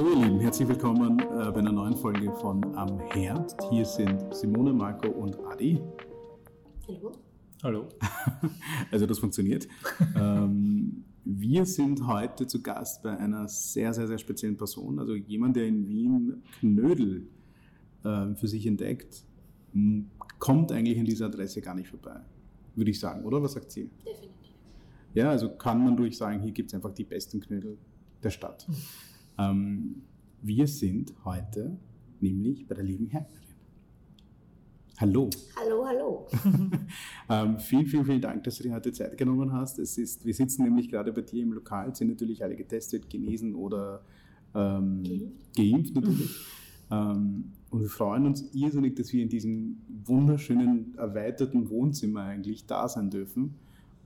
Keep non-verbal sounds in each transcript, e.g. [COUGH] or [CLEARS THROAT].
Hallo ihr Lieben, herzlich willkommen äh, bei einer neuen Folge von Am Herd. Hier sind Simone, Marco und Adi. Hallo. Hallo. [LAUGHS] also das funktioniert. ähm, wir sind heute zu Gast bei einer sehr, sehr, sehr speziellen Person. Also jemand, der in Wien Knödel äh, für sich entdeckt, kommt eigentlich in dieser Adresse gar nicht vorbei, würde ich sagen, oder? Was sagt sie? Definitiv. Ja, also kann man durch sagen, hier gibt es einfach die besten Knödel der Stadt. Ähm, wir sind heute nämlich bei der lieben Herrnerin. Hallo. Hallo, hallo. [LAUGHS] ähm, vielen, vielen, vielen Dank, dass du dir heute Zeit genommen hast. Es ist, wir sitzen nämlich gerade bei dir im Lokal, sind natürlich alle getestet, genesen oder ähm, geimpft. geimpft natürlich. [LAUGHS] Ähm, und wir freuen uns irrsinnig, dass wir in diesem wunderschönen, erweiterten Wohnzimmer eigentlich da sein dürfen.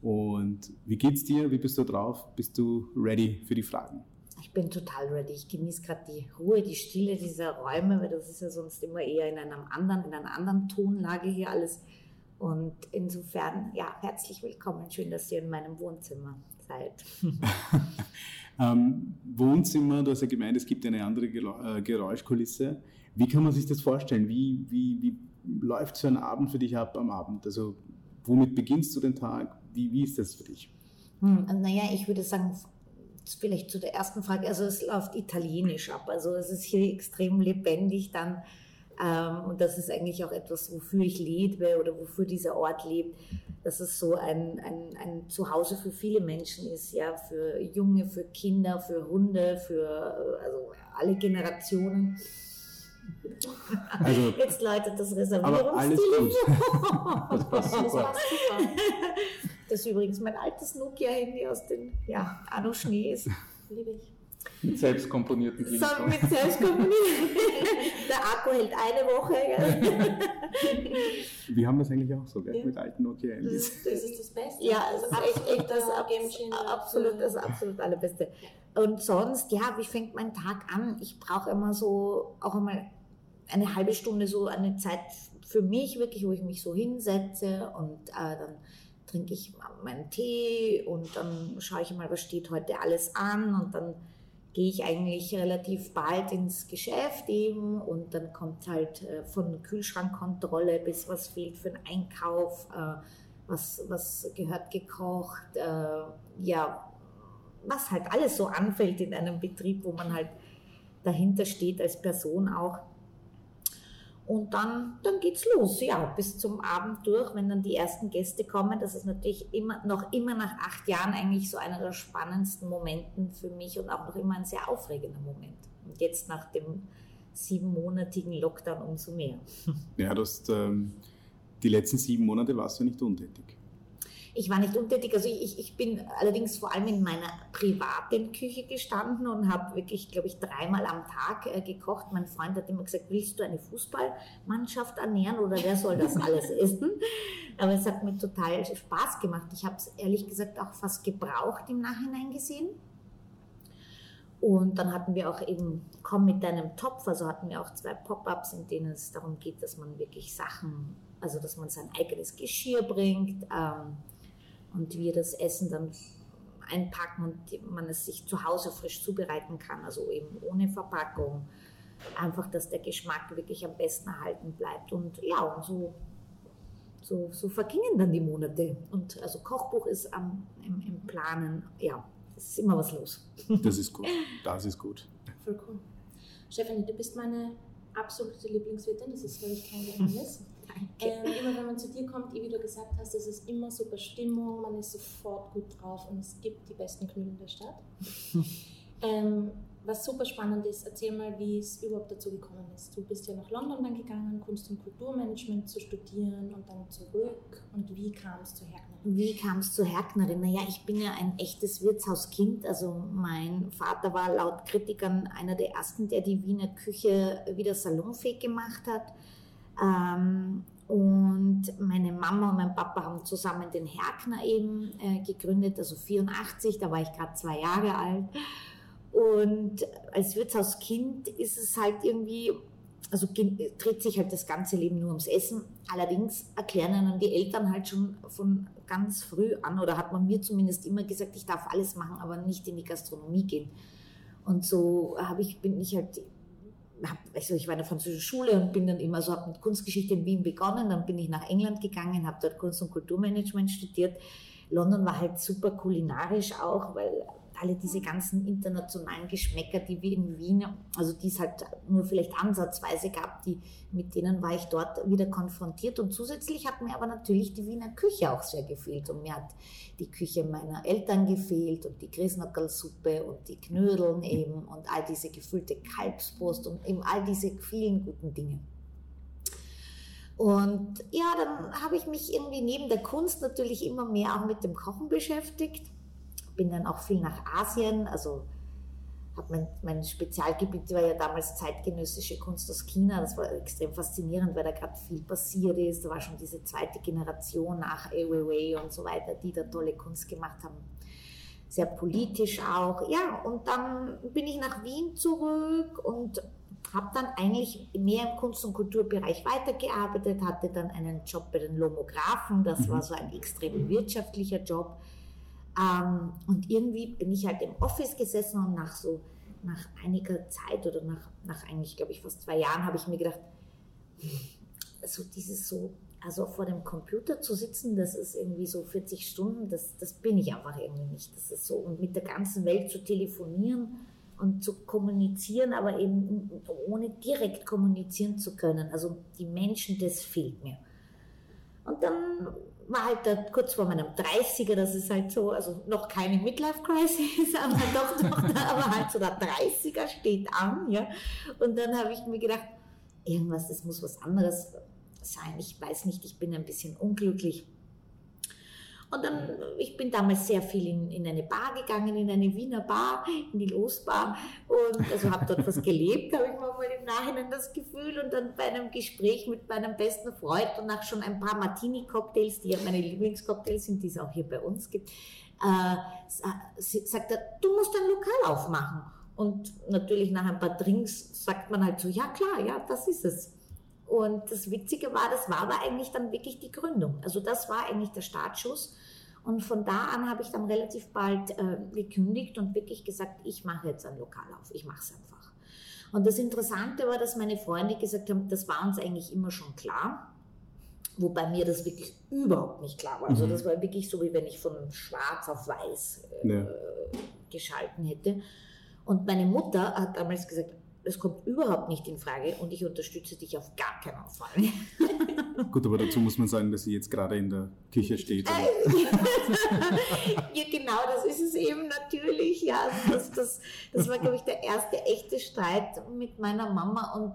Und wie geht's dir? Wie bist du drauf? Bist du ready für die Fragen? Ich bin total ready. Ich genieße gerade die Ruhe, die Stille dieser Räume, weil das ist ja sonst immer eher in einem anderen, in einer anderen Tonlage hier alles. Und insofern, ja, herzlich willkommen. Schön, dass ihr in meinem Wohnzimmer seid. [LAUGHS] ähm, Wohnzimmer, du hast ja gemeint, es gibt eine andere äh, Geräuschkulisse. Wie kann man sich das vorstellen? Wie, wie, wie läuft so ein Abend für dich ab am Abend? Also, womit beginnst du den Tag? Wie, wie ist das für dich? Hm, naja, ich würde sagen, vielleicht zu der ersten Frage, also es läuft italienisch ab. Also es ist hier extrem lebendig dann. Ähm, und das ist eigentlich auch etwas, wofür ich lebe oder wofür dieser Ort lebt, dass es so ein, ein, ein Zuhause für viele Menschen ist, ja, für Junge, für Kinder, für Hunde, für also alle Generationen. Also, Jetzt läutet das Reservierungstelefon. [LAUGHS] das passt super. Das passt super. Das ist übrigens mein altes Nokia-Handy aus den ja, Anno Schnees. Liebe ich. Mit selbst komponierten So, mit selbst komponierten. Der Akku hält eine Woche. Wir haben das eigentlich auch so, gell? Ja. mit alten Nokia-Handys. Das, das, ist das Beste. Ja, also das ist echt, echt das, absolut, das absolut allerbeste. Und sonst, ja, wie fängt mein Tag an? Ich brauche immer so, auch einmal eine halbe Stunde so eine Zeit für mich wirklich, wo ich mich so hinsetze und äh, dann trinke ich meinen Tee und dann schaue ich mal, was steht heute alles an und dann gehe ich eigentlich relativ bald ins Geschäft eben und dann kommt halt äh, von Kühlschrankkontrolle bis was fehlt für den Einkauf, äh, was, was gehört gekocht, äh, ja, was halt alles so anfällt in einem Betrieb, wo man halt dahinter steht als Person auch. Und dann, dann geht's los, ja, bis zum Abend durch, wenn dann die ersten Gäste kommen. Das ist natürlich immer, noch immer nach acht Jahren eigentlich so einer der spannendsten Momenten für mich und auch noch immer ein sehr aufregender Moment. Und jetzt nach dem siebenmonatigen Lockdown umso mehr. [LAUGHS] Ja, du hast, ähm, die letzten sieben Monate warst du nicht untätig. Ich war nicht untätig, also ich, ich bin allerdings vor allem in meiner privaten Küche gestanden und habe wirklich, glaube ich, dreimal am Tag äh, gekocht. Mein Freund hat immer gesagt, willst du eine Fußballmannschaft ernähren oder wer soll das alles [LAUGHS] essen? Aber es hat mir total Spaß gemacht. Ich habe es ehrlich gesagt auch fast gebraucht im Nachhinein gesehen. Und dann hatten wir auch eben Komm mit deinem Topf, also hatten wir auch zwei Pop-ups, in denen es darum geht, dass man wirklich Sachen, also dass man sein eigenes Geschirr bringt, ähm, und wir das Essen dann einpacken und man es sich zu Hause frisch zubereiten kann, also eben ohne Verpackung. Einfach, dass der Geschmack wirklich am besten erhalten bleibt. Und ja, und so, so, so vergingen dann die Monate. Und also Kochbuch ist am, im, im Planen, ja, es ist immer was los. [LAUGHS] Das ist gut, das ist gut. Voll cool. Stefanie, du bist meine absolute Lieblingswirtin, das ist, glaube ich, kein Geheimnis. Ähm, immer wenn man zu dir kommt, wie du gesagt hast, es ist immer super Stimmung, man ist sofort gut drauf und es gibt die besten Knödel der Stadt. [LAUGHS] ähm, was super spannend ist, erzähl mal, wie es überhaupt dazu gekommen ist. Du bist ja nach London dann gegangen, Kunst- und Kulturmanagement zu studieren und dann zurück. Und wie kam es zur Herknerin? Wie kam es zur Herknerin? Naja, ich bin ja ein echtes Wirtshauskind. Also mein Vater war laut Kritikern einer der ersten, der die Wiener Küche wieder salonfähig gemacht hat. Ähm, und meine Mama und mein Papa haben zusammen den Herkner eben äh, gegründet, also 84, da war ich gerade zwei Jahre alt. Und als Wirtshauskind ist es halt irgendwie, also dreht sich halt das ganze Leben nur ums Essen. Allerdings erklären dann die Eltern halt schon von ganz früh an, oder hat man mir zumindest immer gesagt, ich darf alles machen, aber nicht in die Gastronomie gehen. Und so habe ich, bin ich halt, also ich war in der französischen Schule und bin dann immer so, habe mit Kunstgeschichte in Wien begonnen, dann bin ich nach England gegangen, habe dort Kunst- und Kulturmanagement studiert. London war halt super kulinarisch auch, weil alle diese ganzen internationalen Geschmäcker, die wir in Wien, also die es halt nur vielleicht ansatzweise gab, die, mit denen war ich dort wieder konfrontiert. Und zusätzlich hat mir aber natürlich die Wiener Küche auch sehr gefehlt. Und mir hat die Küche meiner Eltern gefehlt und die Grisnackerlsuppe und die Knödeln eben und all diese gefüllte Kalbsbrust und eben all diese vielen guten Dinge. Und ja, dann habe ich mich irgendwie neben der Kunst natürlich immer mehr auch mit dem Kochen beschäftigt bin dann auch viel nach Asien, also mein, mein Spezialgebiet war ja damals zeitgenössische Kunst aus China. Das war extrem faszinierend, weil da gerade viel passiert ist. Da war schon diese zweite Generation nach Ai Weiwei und so weiter, die da tolle Kunst gemacht haben. Sehr politisch auch. Ja, und dann bin ich nach Wien zurück und habe dann eigentlich mehr im Kunst- und Kulturbereich weitergearbeitet, hatte dann einen Job bei den Lomographen. Das mhm. war so ein extrem wirtschaftlicher Job ähm, und irgendwie bin ich halt im Office gesessen und nach so, nach einiger Zeit oder nach, nach eigentlich, glaube ich, fast zwei Jahren habe ich mir gedacht, so dieses so, also vor dem Computer zu sitzen, das ist irgendwie so 40 Stunden, das, das bin ich einfach irgendwie nicht. Das ist so, und mit der ganzen Welt zu telefonieren und zu kommunizieren, aber eben ohne direkt kommunizieren zu können. Also die Menschen, das fehlt mir. Und dann war halt da kurz vor meinem 30er, das ist halt so, also noch keine Midlife-Crisis, [LAUGHS] aber doch, doch, aber halt so der 30er steht an, ja. Und dann habe ich mir gedacht, irgendwas, das muss was anderes sein. Ich weiß nicht, ich bin ein bisschen unglücklich. Und dann, ich bin damals sehr viel in, in eine Bar gegangen, in eine Wiener Bar, in die Losbar und also habe dort was gelebt, habe ich mal im Nachhinein das Gefühl und dann bei einem Gespräch mit meinem besten Freund und nach schon ein paar Martini-Cocktails, die ja meine Lieblingscocktails sind, die es auch hier bei uns gibt, äh, sagt er, du musst ein Lokal aufmachen. Und natürlich nach ein paar Drinks sagt man halt so, ja klar, ja, das ist es. Und das Witzige war, das war aber eigentlich dann wirklich die Gründung. Also das war eigentlich der Startschuss. Und von da an habe ich dann relativ bald äh, gekündigt und wirklich gesagt, ich mache jetzt ein Lokal auf, ich mache es einfach. Und das Interessante war, dass meine Freunde gesagt haben, das war uns eigentlich immer schon klar. Wobei mir das wirklich überhaupt nicht klar war. Also mhm. das war wirklich so, wie wenn ich von schwarz auf weiß äh, ja. geschalten hätte. Und meine Mutter hat damals gesagt, es kommt überhaupt nicht in Frage und ich unterstütze dich auf gar keinen Fall. [LAUGHS] Gut, aber dazu muss man sagen, dass sie jetzt gerade in der Küche steht. [LAUGHS] ja, genau, das ist es eben natürlich. Ja, das, das, das war, glaube ich, der erste echte Streit mit meiner Mama und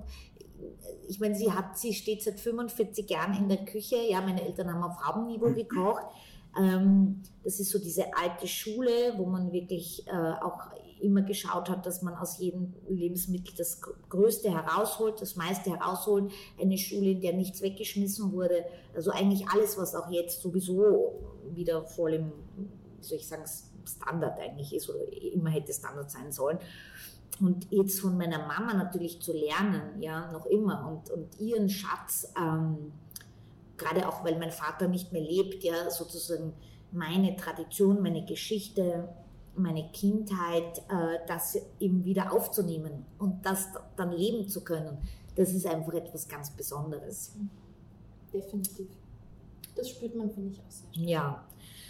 ich meine, sie hat, sie steht seit 45 Jahren in der Küche. Ja, meine Eltern haben auf Haubenniveau gekocht. Ähm, das ist so diese alte Schule, wo man wirklich äh, auch immer geschaut hat, dass man aus jedem Lebensmittel das Größte herausholt, das meiste herausholt. Eine Schule, in der nichts weggeschmissen wurde. Also eigentlich alles, was auch jetzt sowieso wieder voll im, soll ich sagen, Standard eigentlich ist oder immer hätte Standard sein sollen. Und jetzt von meiner Mama natürlich zu lernen, ja, noch immer und, und ihren Schatz, ähm, gerade auch weil mein Vater nicht mehr lebt, ja, sozusagen meine Tradition, meine Geschichte meine Kindheit, äh, das eben wieder aufzunehmen und das dann leben zu können, das ist einfach etwas ganz Besonderes. Definitiv. Das spürt man, finde ich, auch sehr stark. Ja.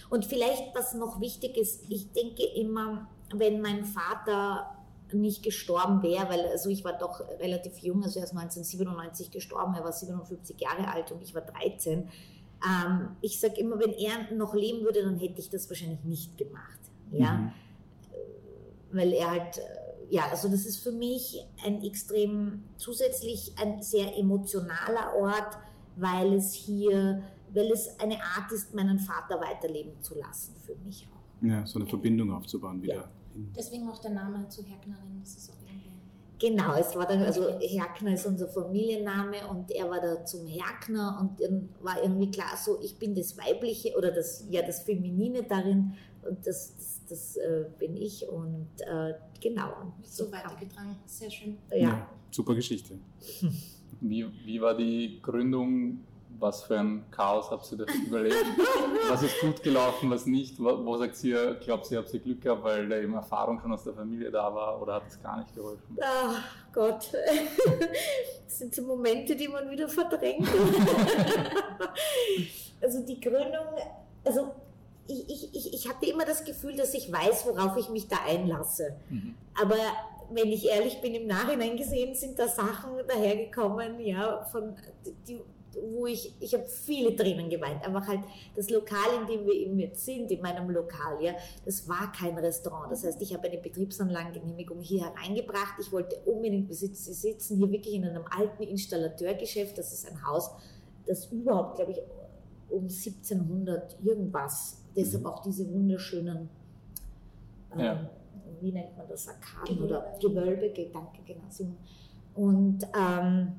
Und vielleicht, was noch wichtig ist, ich denke immer, wenn mein Vater nicht gestorben wäre, weil also ich war doch relativ jung, also er ist 1997 gestorben, er war 57 Jahre alt und ich war 13. Ähm, ich sage immer, wenn er noch leben würde, dann hätte ich das wahrscheinlich nicht gemacht. Ja. Mhm. Weil er halt, äh, ja, also das ist für mich ein extrem zusätzlich ein sehr emotionaler Ort, weil es hier, weil es eine Art ist, meinen Vater weiterleben zu lassen für mich auch. Ja, so eine Verbindung aufzubauen wieder. Ja. Deswegen auch der Name zu Herknerin, das ist auch irgendwie. Genau, es war dann, also Herkner ist unser Familienname und er war da zum Herkner und dann war irgendwie klar so, ich bin das Weibliche oder das, ja, das Feminine darin und das, das, das äh, bin ich und äh, genau. So, so weitergetragen, sehr schön. Ja. ja super Geschichte. [LAUGHS] Wie, wie war die Gründung was für ein Chaos habt ihr da überlebt? [LAUGHS] was ist gut gelaufen, was nicht? Wo, wo sagt ihr, glaubt ihr, habt ihr Glück gehabt, weil da eben Erfahrung schon aus der Familie da war oder hat es gar nicht geholfen? Ach Gott, [LAUGHS] das sind so Momente, die man wieder verdrängt. also die Gründung, also ich, ich, ich, ich hatte immer das Gefühl, dass ich weiß, worauf ich mich da einlasse. Mhm. Aber wenn ich ehrlich bin, im Nachhinein gesehen sind da Sachen dahergekommen, ja, von, die, wo ich, ich habe viele Tränen geweint. Einfach halt das Lokal, in dem wir eben jetzt sind, in meinem Lokal, ja, das war kein Restaurant. Das heißt, ich habe eine Betriebsanlagengenehmigung hier hereingebracht. Ich wollte unbedingt, wir sitzen hier wirklich in einem alten Installateurgeschäft. Das ist ein Haus, das überhaupt, glaube ich, um 1700 irgendwas, deshalb mhm. auch diese wunderschönen, ähm, ja. wie nennt man das, Arkaden Gewölbe. oder Gewölbe, danke, genau. Und ähm,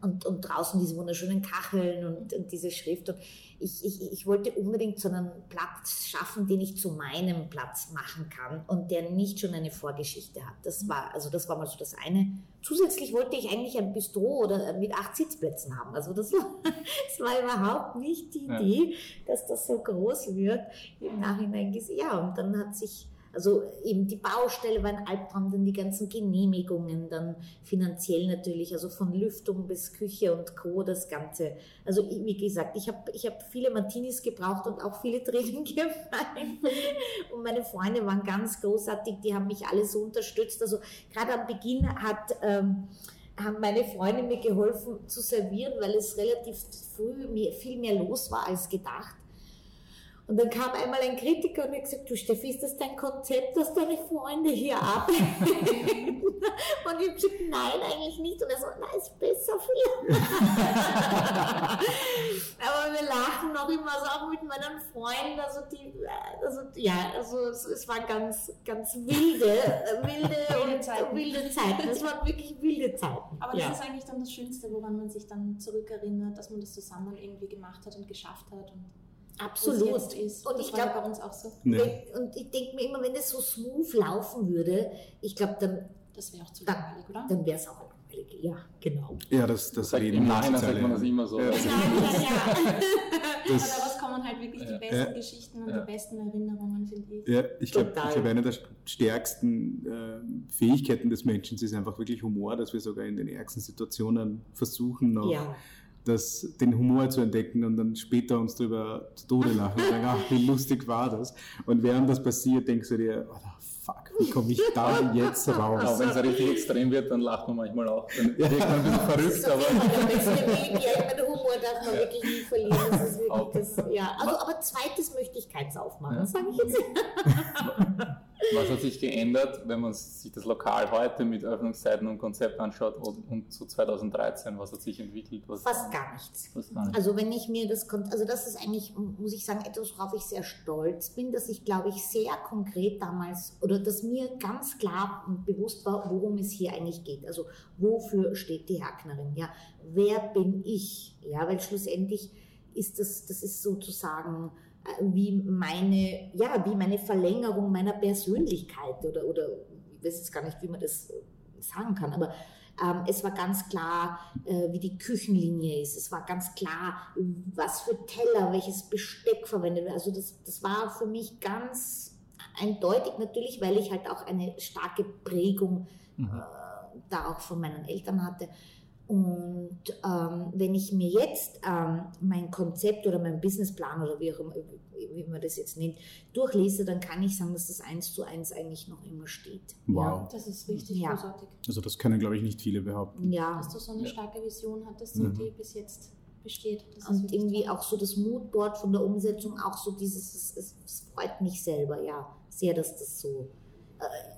und, und draußen diese wunderschönen Kacheln und, und diese Schrift. Und ich, ich, ich wollte unbedingt so einen Platz schaffen, den ich zu meinem Platz machen kann und der nicht schon eine Vorgeschichte hat. Das war, also das war mal so das eine. Zusätzlich wollte ich eigentlich ein Bistro oder mit acht Sitzplätzen haben. Also das war, [LAUGHS] das war überhaupt nicht die Idee, ja. dass das so groß wird. Im Nachhinein gesehen. Ja, und dann hat sich also eben die Baustelle war ein Albtraum, dann die ganzen Genehmigungen, dann finanziell natürlich, also von Lüftung bis Küche und Co. das Ganze. Also wie gesagt, ich habe ich hab viele Martinis gebraucht und auch viele Tränen [LAUGHS] geweint. Und meine Freunde waren ganz großartig, die haben mich alle so unterstützt. Also gerade am Beginn hat... Ähm, haben meine Freunde mir geholfen zu servieren, weil es relativ früh mehr, viel mehr los war als gedacht. Und dann kam einmal ein Kritiker und hat gesagt, du Steffi, ist das dein Konzept, dass deine Freunde hier arbeiten? [LAUGHS] und ich habe gesagt, nein, eigentlich nicht. Und er so, nein, ist besser für [LAUGHS] Aber wir lachen noch immer so auch mit meinen Freunden. Also, die, also ja, also es, es war ganz, ganz wilde, wilde und Zeiten. wilde Zeiten. Es waren wirklich wilde Zeiten. Aber das ja. ist eigentlich dann das Schönste, woran man sich dann zurückerinnert, dass man das zusammen irgendwie gemacht hat und geschafft hat. Und Absolut. Ist. Und das ich glaube, bei uns auch so. Nee. Wenn, und ich denke mir immer, wenn es so smooth laufen würde, ich glaube, dann. Das wäre auch zu langweilig, oder? Dann wäre es auch langweilig, ja, genau. Ja, das, das, das Im Nachhinein sagt man das immer so. Ja. Ja, ja, [LAUGHS] das, Aber daraus kommen halt wirklich die besten Geschichten und die besten Erinnerungen, finde ich. Ja, ich glaube, glaub, eine der stärksten äh, Fähigkeiten des Menschen ist einfach wirklich Humor, dass wir sogar in den ärgsten Situationen versuchen, noch das, den Humor zu entdecken und dann später uns darüber zu Tode lachen und sagen, ach, wie lustig war das. Und während das passiert, denkst du dir, oh, fuck, wie komme ich da jetzt [LAUGHS] raus? Genau, wenn es richtig extrem wird, dann lacht man manchmal auch. Dann wird man ein bisschen verrückt, aber... Ja, der Humor darf man wirklich nie verlieren. Das ist wirklich das, ja. also, aber zweites möchte ich keins aufmachen, ja. sage ich jetzt. [LAUGHS] Was hat sich geändert, wenn man sich das Lokal heute mit Öffnungszeiten und Konzept anschaut und, und zu 2013? Was hat sich entwickelt? Was Fast gar nichts. Fast gar nichts. Also wenn ich mir das, also das ist eigentlich, muss ich sagen, etwas, worauf ich sehr stolz bin, dass ich, glaube ich, sehr konkret damals, oder dass mir ganz klar und bewusst war, worum es hier eigentlich geht. Also wofür steht die Hacknerin? Ja, wer bin ich? Ja, weil schlussendlich ist das, das ist sozusagen wie meine, ja, wie meine Verlängerung meiner Persönlichkeit oder, oder ich weiß jetzt gar nicht, wie man das sagen kann, aber ähm, es war ganz klar, äh, wie die Küchenlinie ist. Es war ganz klar, was für Teller, welches Besteck verwendet wird. Also das, das war für mich ganz eindeutig natürlich, weil ich halt auch eine starke Prägung mhm. äh, da auch von meinen Eltern hatte. Und ähm, wenn ich mir jetzt ähm, mein Konzept oder mein Businessplan oder wie auch immer, wie man das jetzt nennt, durchlese, dann kann ich sagen, dass das eins zu eins eigentlich noch immer steht. Wow. Ja, das ist richtig ja. großartig. Also das können, glaube ich, nicht viele behaupten. Ja. Dass du so eine starke Vision hattest, mhm. die bis jetzt besteht. und irgendwie toll. auch so das Moodboard von der Umsetzung, auch so dieses, es, es, freut mich selber, ja, sehr, dass das so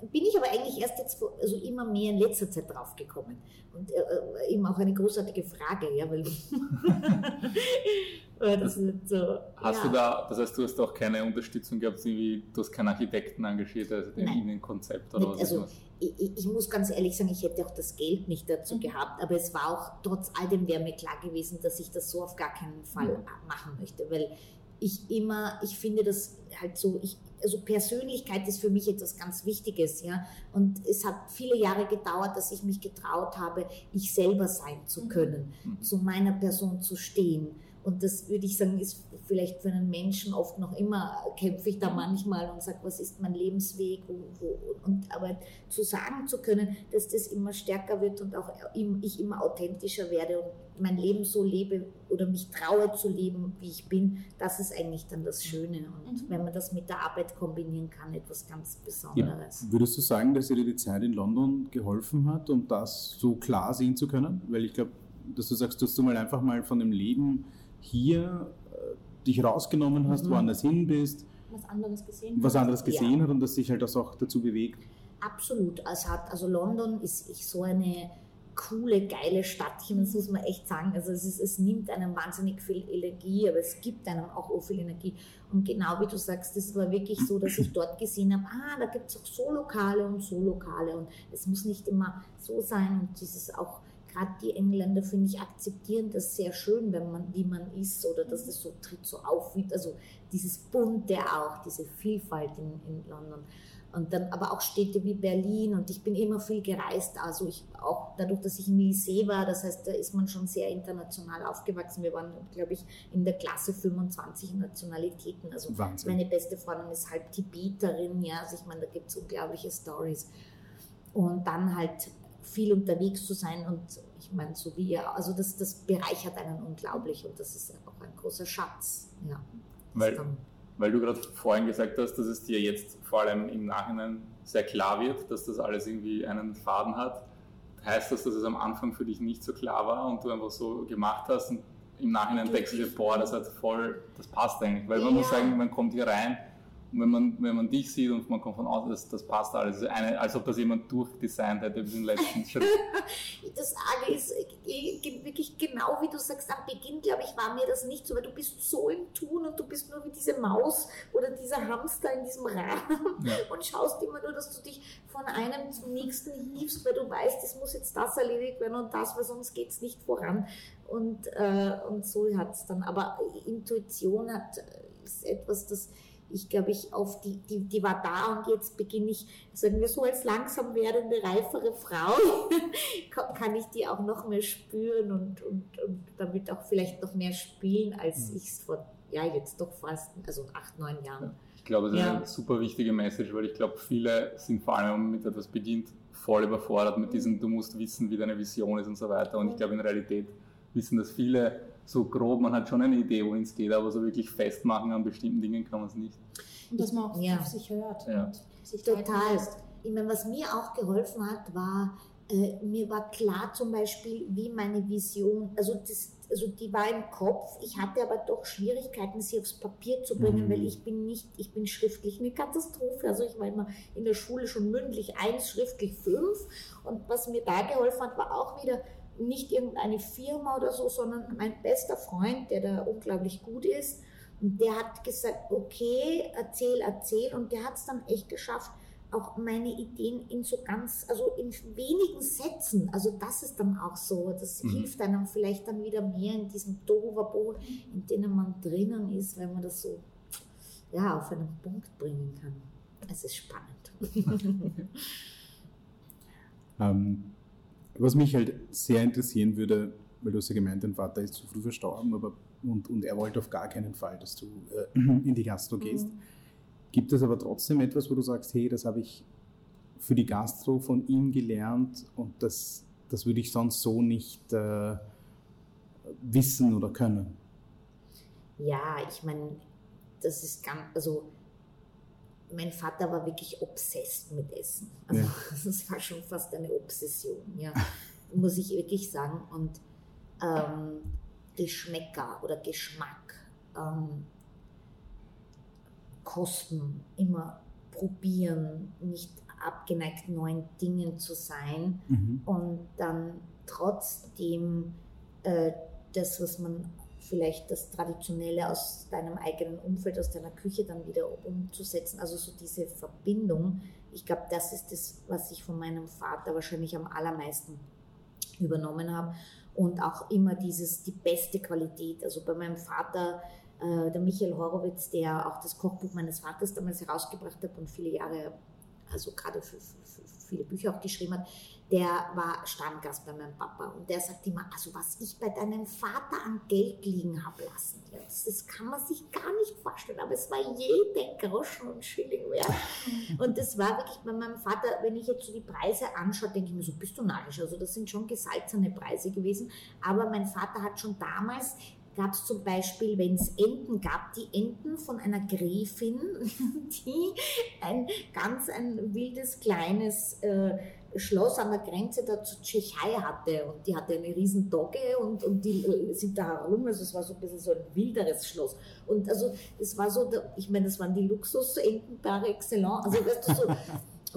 bin ich aber eigentlich erst jetzt also immer mehr in letzter Zeit draufgekommen. Und äh, äh, eben auch eine großartige Frage, ja, weil [LAUGHS] das ist so, hast ja. du da, das heißt, du hast auch keine Unterstützung gehabt, wie du hast keinen Architekten engagiert, also den Innenkonzept oder Nicht, was? Also ich, ich, muss ganz ehrlich sagen, ich hätte auch das Geld nicht dazu mhm. gehabt, aber es war auch, trotz all dem wäre mir klar gewesen, dass ich das so auf gar keinen Fall mhm. machen möchte, weil ich immer, ich finde das halt so, ich, also Persönlichkeit ist für mich etwas ganz Wichtiges, ja. Und es hat viele Jahre gedauert, dass ich mich getraut habe, ich selber sein zu mhm. können, mhm. zu meiner Person zu stehen. Und das würde ich sagen, ist vielleicht für einen Menschen oft noch immer, kämpfe ich da mhm. manchmal und sage, was ist mein Lebensweg? Wo, wo, und, aber zu sagen zu können, dass das immer stärker wird und auch ich immer authentischer werde und mein Leben so lebe oder mich traue zu leben, wie ich bin, das ist eigentlich dann das Schöne. Und mhm. wenn man das mit der Arbeit kombinieren kann, etwas ganz Besonderes. Ja. Würdest du sagen, dass dir die Zeit in London geholfen hat, um das so klar sehen zu können? Weil ich glaube, dass du sagst, dass du mal einfach mal von dem Leben hier äh, dich rausgenommen hast, mhm. woanders hin bist, was anderes gesehen, was anderes gesehen ja. hat und das sich halt das auch dazu bewegt. Absolut. Es hat, also London ist so eine coole, geile Stadt. das muss man echt sagen. Also es, ist, es nimmt einem wahnsinnig viel Energie, aber es gibt einem auch so viel Energie. Und genau wie du sagst, das war wirklich so, dass ich dort gesehen habe, ah, da gibt es auch so Lokale und so Lokale und es muss nicht immer so sein und dieses auch gerade die Engländer, finde ich, akzeptieren das sehr schön, wenn man, wie man ist oder dass das so tritt so auf, also dieses Bunte auch, diese Vielfalt in, in London. Und dann aber auch Städte wie Berlin und ich bin immer viel gereist, also ich auch dadurch, dass ich im Lycée war, das heißt, da ist man schon sehr international aufgewachsen. Wir waren, glaube ich, in der Klasse 25 Nationalitäten. Also Wahnsinn. meine beste Freundin ist halb Tibeterin, ja, also ich meine, da gibt es unglaubliche Stories. Und dann halt viel unterwegs zu sein und ich meine, so wie ihr, also das, das bereichert einen unglaublich und das ist auch ein großer Schatz. Ja. Weil, weil du gerade vorhin gesagt hast, dass es dir jetzt vor allem im Nachhinein sehr klar wird, dass das alles irgendwie einen Faden hat. Heißt das, dass es am Anfang für dich nicht so klar war und du einfach so gemacht hast und im Nachhinein denkst du dir, boah, das hat voll, das passt eigentlich. Weil man ja. muss sagen, man kommt hier rein und wenn man, wenn man dich sieht und man kommt von außen, das, das passt alles. Eine, als ob das jemand durchdesignt hätte bis den letzten Schritt. [LAUGHS] das Arge ist äh, wirklich genau wie du sagst, am Beginn, glaube ich, war mir das nicht so, weil du bist so im Tun und du bist nur wie diese Maus oder dieser Hamster in diesem Rahmen [LAUGHS] ja. und schaust immer nur, dass du dich von einem zum nächsten hiefst, weil du weißt, es muss jetzt das erledigt werden und das, weil sonst geht es nicht voran. Und, äh, und so hat es dann. Aber Intuition hat, äh, ist etwas, das ich glaube, ich auf die, die, die war da und jetzt beginne ich, sagen wir so, als langsam werdende, reifere Frau, [LAUGHS] kann ich die auch noch mehr spüren und, und, und damit auch vielleicht noch mehr spielen, als mhm. ich es vor, ja, jetzt doch fast, also acht, neun Jahren. Ich glaube, das ist ja. eine super wichtige Message, weil ich glaube, viele sind vor allem, wenn man mit etwas beginnt, voll überfordert mit diesem, du musst wissen, wie deine Vision ist und so weiter. Und ich glaube, in Realität wissen das viele so grob, man hat schon eine Idee, wohin es geht, aber so wirklich festmachen an bestimmten Dingen kann man es nicht. Und dass man auch ja. auf sich hört ja. und sich Total. Ich meine, was mir auch geholfen hat, war, äh, mir war klar zum Beispiel, wie meine Vision, also, das, also die war im Kopf, ich hatte aber doch Schwierigkeiten, sie aufs Papier zu bringen, mhm. weil ich bin nicht, ich bin schriftlich eine Katastrophe. Also ich war immer in der Schule schon mündlich eins, schriftlich fünf. Und was mir da geholfen hat, war auch wieder, nicht irgendeine Firma oder so, sondern mein bester Freund, der da unglaublich gut ist. Und der hat gesagt, okay, erzähl, erzähl. Und der hat es dann echt geschafft, auch meine Ideen in so ganz, also in wenigen Sätzen. Also das ist dann auch so. Das mhm. hilft einem vielleicht dann wieder mehr in diesem Tohuwabohu, in dem man drinnen ist, wenn man das so ja, auf einen Punkt bringen kann. Es ist spannend. [LAUGHS] [LAUGHS] ähm, was mich halt sehr interessieren würde, weil du hast ja gemeint, dein Vater ist zu früh verstorben, aber und, und er wollte auf gar keinen Fall, dass du äh, in die Gastro mhm. gehst. Mhm. Gibt es aber trotzdem etwas, wo du sagst, hey, das habe ich für die Gastro von ihm gelernt und das, das würde ich sonst so nicht äh, wissen oder können? Ja, ich meine, das ist ganz, also mein Vater war wirklich obsessed mit Essen. Also ja. [LAUGHS] das war schon fast eine Obsession, ja, muss ich wirklich sagen. Und ähm, Geschmäcker oder Geschmack, ähm, Kosten, immer probieren, nicht abgeneigt neuen Dingen zu sein mhm. und dann trotzdem äh, das, was man vielleicht das Traditionelle aus deinem eigenen Umfeld, aus deiner Küche dann wieder umzusetzen. Also so diese Verbindung. Ich glaube, das ist das, was ich von meinem Vater wahrscheinlich am allermeisten übernommen habe. Und auch immer dieses, die beste Qualität. Also bei meinem Vater Äh, der Michael Horowitz, der auch das Kochbuch meines Vaters damals herausgebracht hat und viele Jahre, also gerade für, für, für viele Bücher auch geschrieben hat, der war Stammgast bei meinem Papa. Und der sagt immer, also was ich bei deinem Vater an Geld liegen habe lassen, das, das, kann man sich gar nicht vorstellen, aber es war jeder Groschen und Schilling wert. Und das war wirklich bei meinem Vater, wenn ich jetzt so die Preise anschaue, denke ich mir so, bist du narrisch, also das sind schon gesalzene Preise gewesen, aber mein Vater hat schon damals gab es zum Beispiel, wenn es Enten gab, die Enten von einer Gräfin, [LAUGHS] die ein ganz ein wildes kleines äh, Schloss an der Grenze da zur Tschechei hatte. Und die hatte eine riesen Dogge und, und die äh, sind da herum, also es war so ein bisschen so ein wilderes Schloss. Und also es war so, ich meine, das waren die Luxus-Enten par excellence, also weißt du so, [LAUGHS]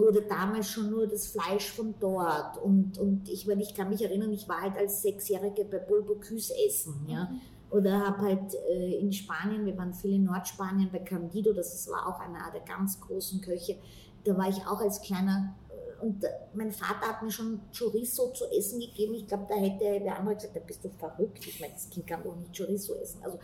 oder damals schon nur das Fleisch von dort. Und, und ich, meine, ich kann mich erinnern, ich war halt als Sechsjährige bei Bulbocuse essen, ja, oder habe halt äh, in Spanien, wir waren viel in Nordspanien bei Candido, das war auch einer der ganz großen Köche, da war ich auch als kleiner und mein Vater hat mir schon Chorizo zu essen gegeben. Ich glaube, da hätte der andere gesagt, da bist du verrückt. Ich meine, das Kind kann doch nicht Chorizo essen. Also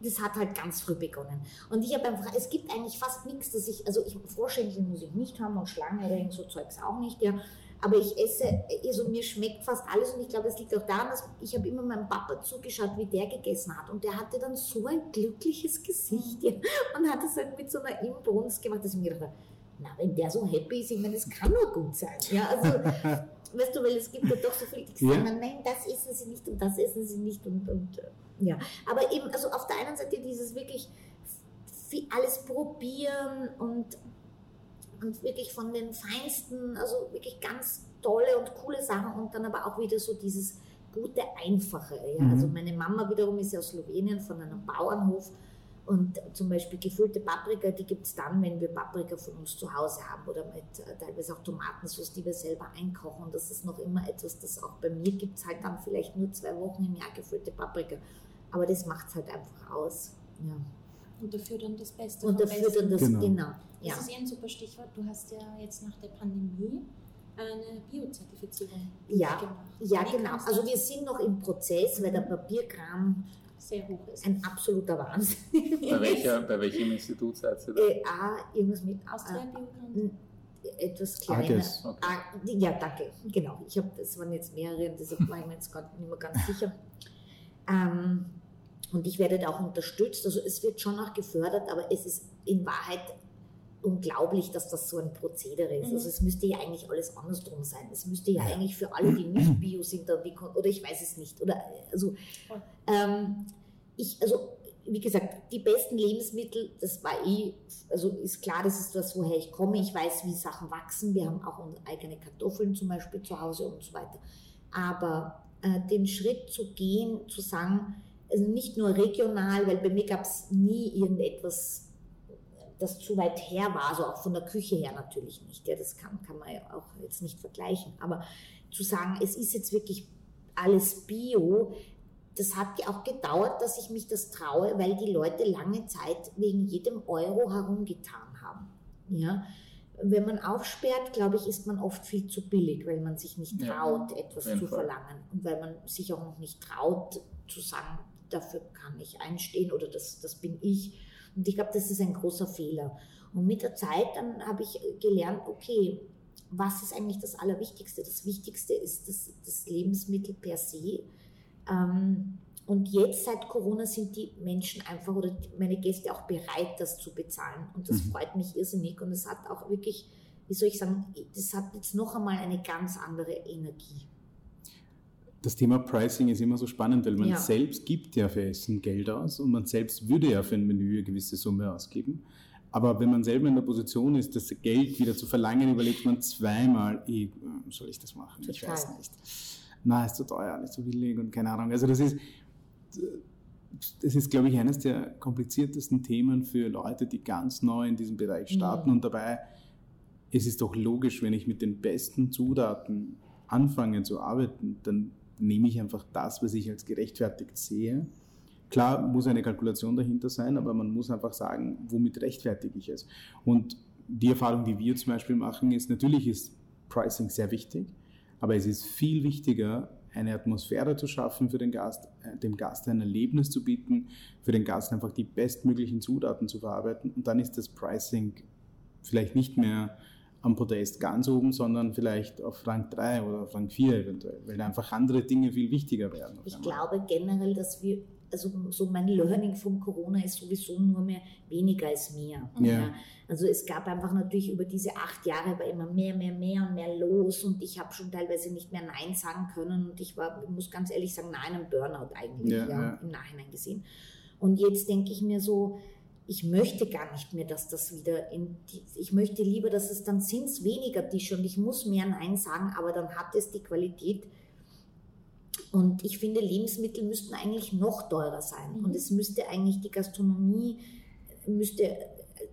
das hat halt ganz früh begonnen. Und ich habe einfach, es gibt eigentlich fast nichts, dass ich, also ich, Vorschenken muss ich nicht haben und Schlangenring, so Zeugs auch nicht, ja. Aber ich esse, also mir schmeckt fast alles und ich glaube, es liegt auch daran, dass ich habe immer meinem Papa zugeschaut, wie der gegessen hat und der hatte dann so ein glückliches Gesicht ja, und hat es halt mit so einer Imbrunst gemacht, dass ich mir gedacht habe, na, wenn der so happy ist, ich meine, es kann nur gut sein. Ja, also, [LAUGHS] weißt du, weil es gibt ja doch so viele, die sagen, ja. nein, das essen sie nicht und das essen sie nicht und, und äh, ja. Aber eben, also auf der einen Seite dieses wirklich alles probieren und, und wirklich von den feinsten, also wirklich ganz tolle und coole Sachen und dann aber auch wieder so dieses gute, einfache. Ja? Mhm. Also meine Mama wiederum ist ja aus Slowenien von einem Bauernhof und zum Beispiel gefüllte Paprika, die gibt es dann, wenn wir Paprika von uns zu Hause haben oder mit äh, teilweise auch Tomatensauce, die wir selber einkochen. Und das ist noch immer etwas, das auch bei mir gibt es halt dann vielleicht nur zwei Wochen im Jahr gefüllte Paprika. Aber das macht es halt einfach aus. Ja. Und dafür dann das Beste. Und dafür dann das, genau. genau ja. Das ist eh ein super Stichwort. Du hast ja jetzt nach der Pandemie eine Biozertifizierung ja, gemacht. Ja, genau. Also wir sind noch im Prozess, weil der Papierkram sehr hoch ist. Ein absoluter Wahnsinn. Bei, [LAUGHS] welcher, bei welchem Institut seid ihr da? Äh, ah, irgendwas mit Austria äh, etwas kleiner. Okay. Ah, ja, danke. Genau. Ich habe, das waren jetzt mehrere, deshalb [LAUGHS] war ich mir jetzt gar nicht mehr ganz sicher. Ähm, und ich werde da auch unterstützt. Also es wird schon auch gefördert, aber es ist in Wahrheit unglaublich, dass das so ein Prozedere ist. Mhm. Also es müsste ja eigentlich alles andersrum sein. Es müsste ja eigentlich für alle, die nicht [CLEARS THROAT] Bio sind, dann wie, oder ich weiß es nicht. Oder also, ähm, ich, also wie gesagt, die besten Lebensmittel, das war eh, also ist klar, das ist das, woher ich komme. Ich weiß, wie Sachen wachsen. Wir haben auch eigene Kartoffeln zum Beispiel zu Hause und so weiter. Aber äh, den Schritt zu gehen, zu sagen, also nicht nur regional, weil bei mir gab es nie irgendetwas das zu weit her war, also auch von der Küche her natürlich nicht. Ja, das kann, kann man ja auch jetzt nicht vergleichen. Aber zu sagen, es ist jetzt wirklich alles Bio, das hat ja auch gedauert, dass ich mich das traue, weil die Leute lange Zeit wegen jedem Euro herumgetan haben. Ja, wenn man aufsperrt, glaube ich, ist man oft viel zu billig, weil man sich nicht traut, ja, etwas zu Fall. verlangen und weil man sich auch noch nicht traut zu sagen, dafür kann ich einstehen oder das, das bin ich und ich glaube, das ist ein großer Fehler. Und mit der Zeit dann habe ich gelernt, okay, was ist eigentlich das Allerwichtigste? Das Wichtigste ist das, das Lebensmittel per se. Ähm, und jetzt seit Corona sind die Menschen einfach oder meine Gäste auch bereit, das zu bezahlen. Und das mhm. freut mich irrsinnig. Und es hat auch wirklich, wie soll ich sagen, das hat jetzt noch einmal eine ganz andere Energie das Thema Pricing ist immer so spannend, weil man ja. selbst gibt ja für Essen Geld aus und man selbst würde ja für ein Menü eine gewisse Summe ausgeben. Aber wenn man selber in der Position ist, das Geld wieder zu verlangen, überlegt man zweimal, eh, soll ich das machen? Total. Ich weiß nicht. Na, ist zu teuer, nicht zu billig und keine Ahnung. Also das ist, das ist, glaube ich, eines der kompliziertesten Themen für Leute, die ganz neu in diesem Bereich starten. Mhm. Und dabei es ist doch logisch, wenn ich mit den besten Zutaten anfange zu arbeiten, dann nehme ich einfach das, was ich als gerechtfertigt sehe. Klar muss eine Kalkulation dahinter sein, aber man muss einfach sagen, womit rechtfertige ich es. Und die Erfahrung, die wir zum Beispiel machen, ist, natürlich ist Pricing sehr wichtig, aber es ist viel wichtiger, eine Atmosphäre zu schaffen für den Gast, äh, dem Gast ein Erlebnis zu bieten, für den Gast einfach die bestmöglichen Zutaten zu verarbeiten. Und dann ist das Pricing vielleicht nicht mehr am Podest ganz oben, sondern vielleicht auf Rang 3 oder auf Rang 4 eventuell, weil einfach andere Dinge viel wichtiger werden. Ich glaube generell, dass wir also so mein Learning von Corona ist sowieso nur mehr weniger als mehr. Ja. Ja. Also es gab einfach natürlich über diese acht Jahre war immer mehr, mehr, mehr und mehr los und ich habe schon teilweise nicht mehr Nein sagen können und ich war, muss ganz ehrlich sagen, nein, ein Burnout eigentlich ja, ja. im Nachhinein gesehen. Und jetzt denke ich mir so, ich möchte gar nicht mehr, dass das wieder in die, ich möchte lieber, dass es dann sind es weniger Tische und ich muss mehr Nein sagen, aber dann hat es die Qualität, und ich finde, Lebensmittel müssten eigentlich noch teurer sein. Mhm. Und es müsste eigentlich die Gastronomie, müsste,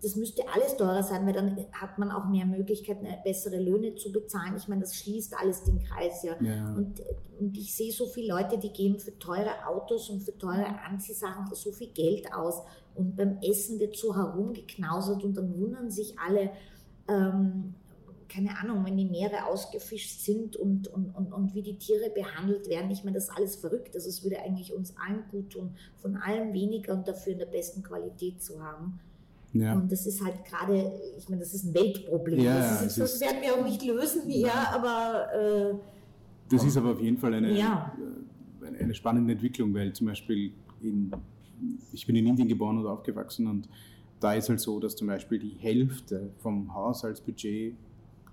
das müsste alles teurer sein, weil dann hat man auch mehr Möglichkeiten, bessere Löhne zu bezahlen. Ich meine, das schließt alles den Kreis ja. Ja. Und, und ich sehe so viele Leute, die geben für teure Autos und für teure Anziehsachen so viel Geld aus. Und beim Essen wird so herumgeknausert und dann wundern sich alle, ähm, keine Ahnung, wenn die Meere ausgefischt sind und, und, und, und wie die Tiere behandelt werden. Ich meine, das ist alles verrückt. Also es würde eigentlich uns allen gut tun, von allem weniger und dafür in der besten Qualität zu haben. Ja. Und das ist halt gerade, ich meine, das ist ein Weltproblem. Ja, das, ist, das ist- werden wir auch nicht lösen, ja, aber äh, Das ist aber auf jeden Fall äh, eine, eine spannende Entwicklung, weil zum Beispiel in, ich bin in Indien geboren und aufgewachsen und da ist halt so, dass zum Beispiel die Hälfte vom Haushaltsbudget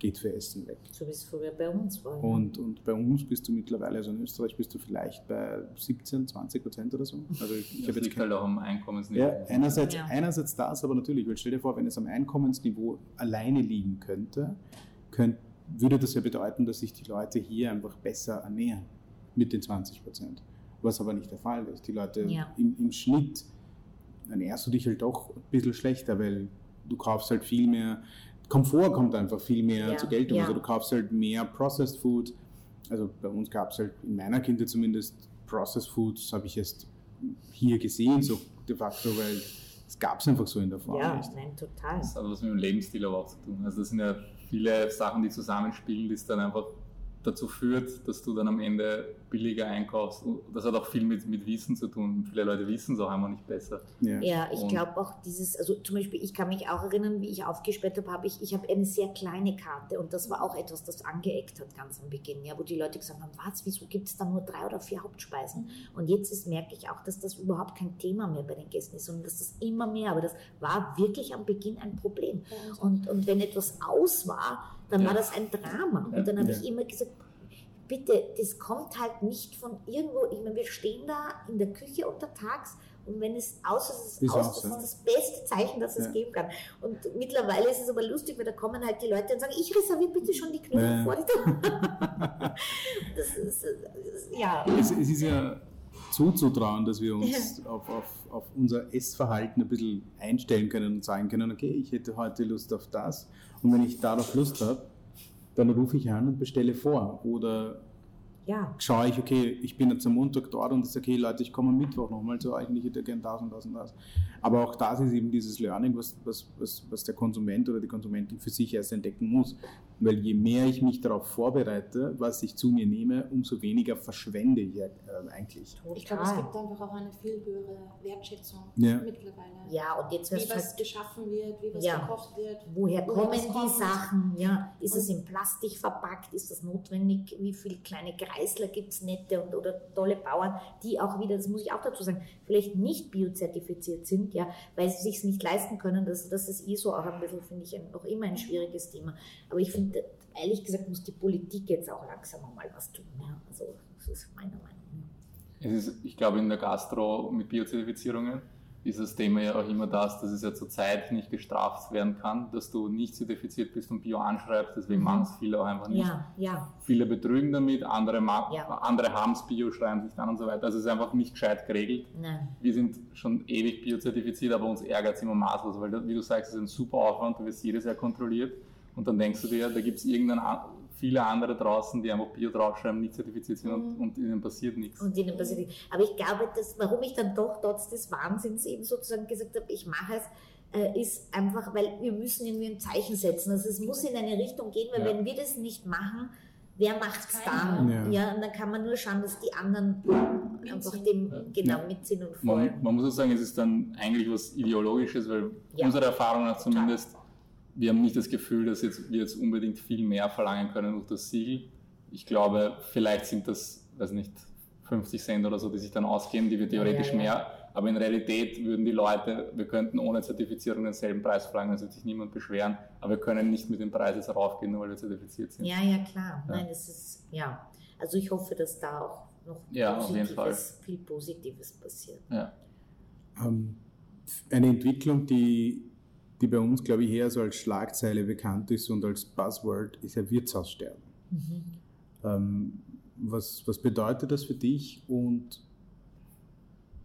geht für Essen weg. so wie es früher bei uns war. ja. Und, und bei uns bist du mittlerweile, also in Österreich bist du vielleicht bei 17, 20 Prozent oder so. Also ich, ich Das habe jetzt kein, halt auch am Einkommensniveau. ja, einerseits, Ja. einerseits das, aber natürlich, weil stell dir vor, wenn es am Einkommensniveau alleine liegen könnte, könnt, würde das ja bedeuten, dass sich die Leute hier einfach besser ernähren mit den 20 Prozent. Was aber nicht der Fall ist. Die Leute Ja. im, im Schnitt ernährst du dich halt doch ein bisschen schlechter, weil du kaufst halt viel mehr, Komfort kommt einfach viel mehr Ja, zur Geltung. ja. Also du kaufst halt mehr Processed Food. Also bei uns gab es halt in meiner Kindheit zumindest Processed Foods, habe ich erst hier gesehen, so de facto, weil es gab es einfach so in der Form ja, nicht. nein, total. Das hat was mit dem Lebensstil aber auch zu tun. Also das sind ja viele Sachen, die zusammenspielen, die es dann einfach dazu führt, dass du dann am Ende billiger einkaufst. Und Das hat auch viel mit, mit Wissen zu tun. Viele Leute wissen es auch einmal nicht besser. Ja. Ja, ich glaube auch dieses, also zum Beispiel, ich kann mich auch erinnern, wie ich aufgesperrt habe, habe ich, ich habe eine sehr kleine Karte und das war auch etwas, das angeeckt hat ganz am Beginn, ja, wo die Leute gesagt haben, was, wieso gibt es da nur drei oder vier Hauptspeisen? Und jetzt ist, merke ich auch, dass das überhaupt kein Thema mehr bei den Gästen ist, sondern dass das immer mehr, aber das war wirklich am Beginn ein Problem. Und, und wenn etwas aus war, dann Ja. war das ein Drama. Ja. Und dann habe Ja. ich immer gesagt, bitte, das kommt halt nicht von irgendwo. Ich meine, wir stehen da in der Küche untertags und wenn es aus ist, es Ist aus. Das ja. ist das beste Zeichen, das es Ja. geben kann. Und mittlerweile ist es aber lustig, weil da kommen halt die Leute und sagen, ich reserviere bitte schon die Knödel Ja. vor die [LAUGHS] das ist, ist, ja. Es, es ist ja zuzutrauen, dass wir uns auf, auf, auf unser Essverhalten ein bisschen einstellen können und sagen können, okay, ich hätte heute Lust auf das und wenn ich darauf Lust habe, dann rufe ich an und bestelle vor oder Ja, schaue ich, okay, ich bin jetzt am Montag dort und sage, okay, Leute, ich komme am Mittwoch nochmal zu euch und ich hätte gern das und das und das. Aber auch das ist eben dieses Learning, was, was, was, was der Konsument oder die Konsumentin für sich erst entdecken muss. Weil je mehr ich mich darauf vorbereite, was ich zu mir nehme, umso weniger verschwende ich äh, eigentlich. Ich glaube, es total. gibt einfach auch eine viel höhere Wertschätzung Ja. mittlerweile. Ja, und jetzt Wie was halt geschaffen wird, wie was Ja. gekocht wird. Woher woher kommen die kommt. Sachen? Ja, ist es Und- in Plastik verpackt? Ist das notwendig? Wie viele kleine Kreisler gibt es nette und, oder tolle Bauern, die auch wieder, das muss ich auch dazu sagen, vielleicht nicht biozertifiziert sind, ja, weil sie sich nicht leisten können. Das, das ist eh so auch ein bisschen, finde ich, noch immer ein schwieriges Thema. Aber ich finde, ehrlich gesagt, muss die Politik jetzt auch langsam mal was tun. Ja. Also, das ist meine Meinung. Es ist, ich glaube, in der Gastro mit Biozertifizierungen ist das Thema ja auch immer das, dass es ja zurzeit nicht gestraft werden kann, dass du nicht zertifiziert bist und Bio anschreibst, deswegen Mhm. machen es viele auch einfach nicht. Ja, ja, Viele betrügen damit, andere, Ja. andere haben es Bio, schreiben sich dann und so weiter. Also es ist einfach nicht gescheit geregelt. nein. Wir sind schon ewig biozertifiziert, aber uns ärgert es immer maßlos, weil, wie du sagst, es ist ein super Aufwand, du wirst jedes Jahr kontrolliert und dann denkst du dir, da gibt es viele andere draußen, die einfach Bio draufschreiben, nicht zertifiziert sind und, und ihnen passiert nichts. Und ihnen passiert nichts. Aber ich glaube, dass, warum ich dann doch trotz des Wahnsinns eben sozusagen gesagt habe, ich mache es, äh, ist einfach, weil wir müssen irgendwie ein Zeichen setzen. Also es muss in eine Richtung gehen, weil Ja. wenn wir das nicht machen, wer macht es dann? Ja. ja. und dann kann man nur schauen, dass die anderen einfach dem ja. genau mitziehen und folgen. Man, man, muss auch sagen, es ist dann eigentlich was Ideologisches, weil ja. unsere Erfahrung nach zumindest, wir haben nicht das Gefühl, dass jetzt, wir jetzt unbedingt viel mehr verlangen können durch das Siegel. Ich glaube, vielleicht sind das, weiß nicht, 50 Cent oder so, die sich dann ausgeben, die wir theoretisch mehr aber in Realität würden die Leute, wir könnten ohne Zertifizierung denselben Preis verlangen, es wird sich niemand beschweren, aber wir können nicht mit dem Preis jetzt raufgehen, nur weil wir zertifiziert sind. Ja, ja, klar. Ja. Nein, das ist, ja. Also ich hoffe, dass da auch noch ja, Positives, viel Positives passiert. Ja. Ähm, eine Entwicklung, die, die bei uns, glaube ich, eher so als Schlagzeile bekannt ist und als Buzzword, ist ja Wirtshaussterben. Mhm. Ähm, was, was bedeutet das für dich und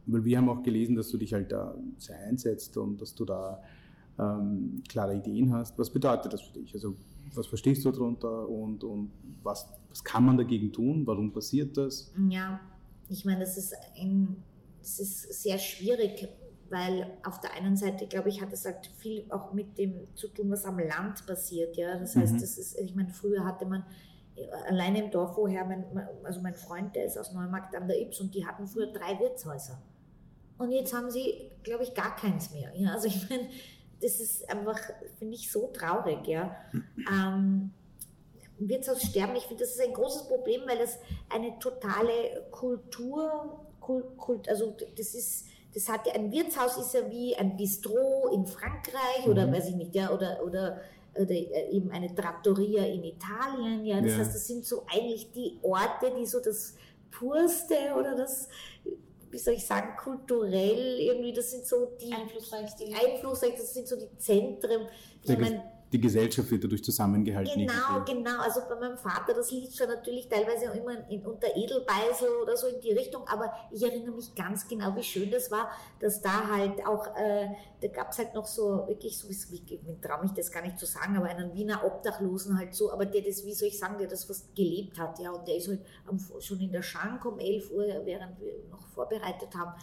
weil wir haben auch gelesen, dass du dich halt da sehr einsetzt und dass du da ähm, klare Ideen hast. Was bedeutet das für dich? Also was verstehst du darunter und, und was, was kann man dagegen tun? Warum passiert das? Ja, ich meine, das ist, ein, das ist sehr schwierig, weil auf der einen Seite, glaube ich, hat es halt viel auch mit dem zu tun, was am Land passiert. Ja? Das heißt, mhm. das ist, ich meine, früher hatte man alleine im Dorf, woher mein, also mein Freund, der ist aus Neumarkt an der Ips und die hatten früher drei Wirtshäuser. Und jetzt haben sie, glaube ich, gar keins mehr. Ja, also ich meine, das ist einfach, finde ich, so traurig. Ja. Ähm, Wirtshaus sterben, ich finde, das ist ein großes Problem, weil das eine totale Kultur, Kult, also das ist, das hat ja, ein Wirtshaus ist ja wie ein Bistro in Frankreich mhm. oder weiß ich nicht, ja, oder, oder, oder eben eine Trattoria in Italien, ja, das ja. heißt, das sind so eigentlich die Orte, die so das Purste oder das wie soll ich sagen, kulturell irgendwie, das sind so die einflussreichsten, einflussreich, das sind so die Zentren. Ich meine, die Gesellschaft wird dadurch zusammengehalten. Genau, genau. Also bei meinem Vater, das liegt schon natürlich teilweise auch immer in, unter Edelbeisel oder so in die Richtung, aber ich erinnere mich ganz genau, wie schön das war, dass da halt auch, äh, da gab es halt noch so, wirklich so, wie traue mich das gar nicht zu sagen, aber einen Wiener Obdachlosen halt so, aber der das, wie soll ich sagen, der das fast gelebt hat, ja, und der ist halt schon in der Schank um 11 Uhr, während wir noch vorbereitet haben,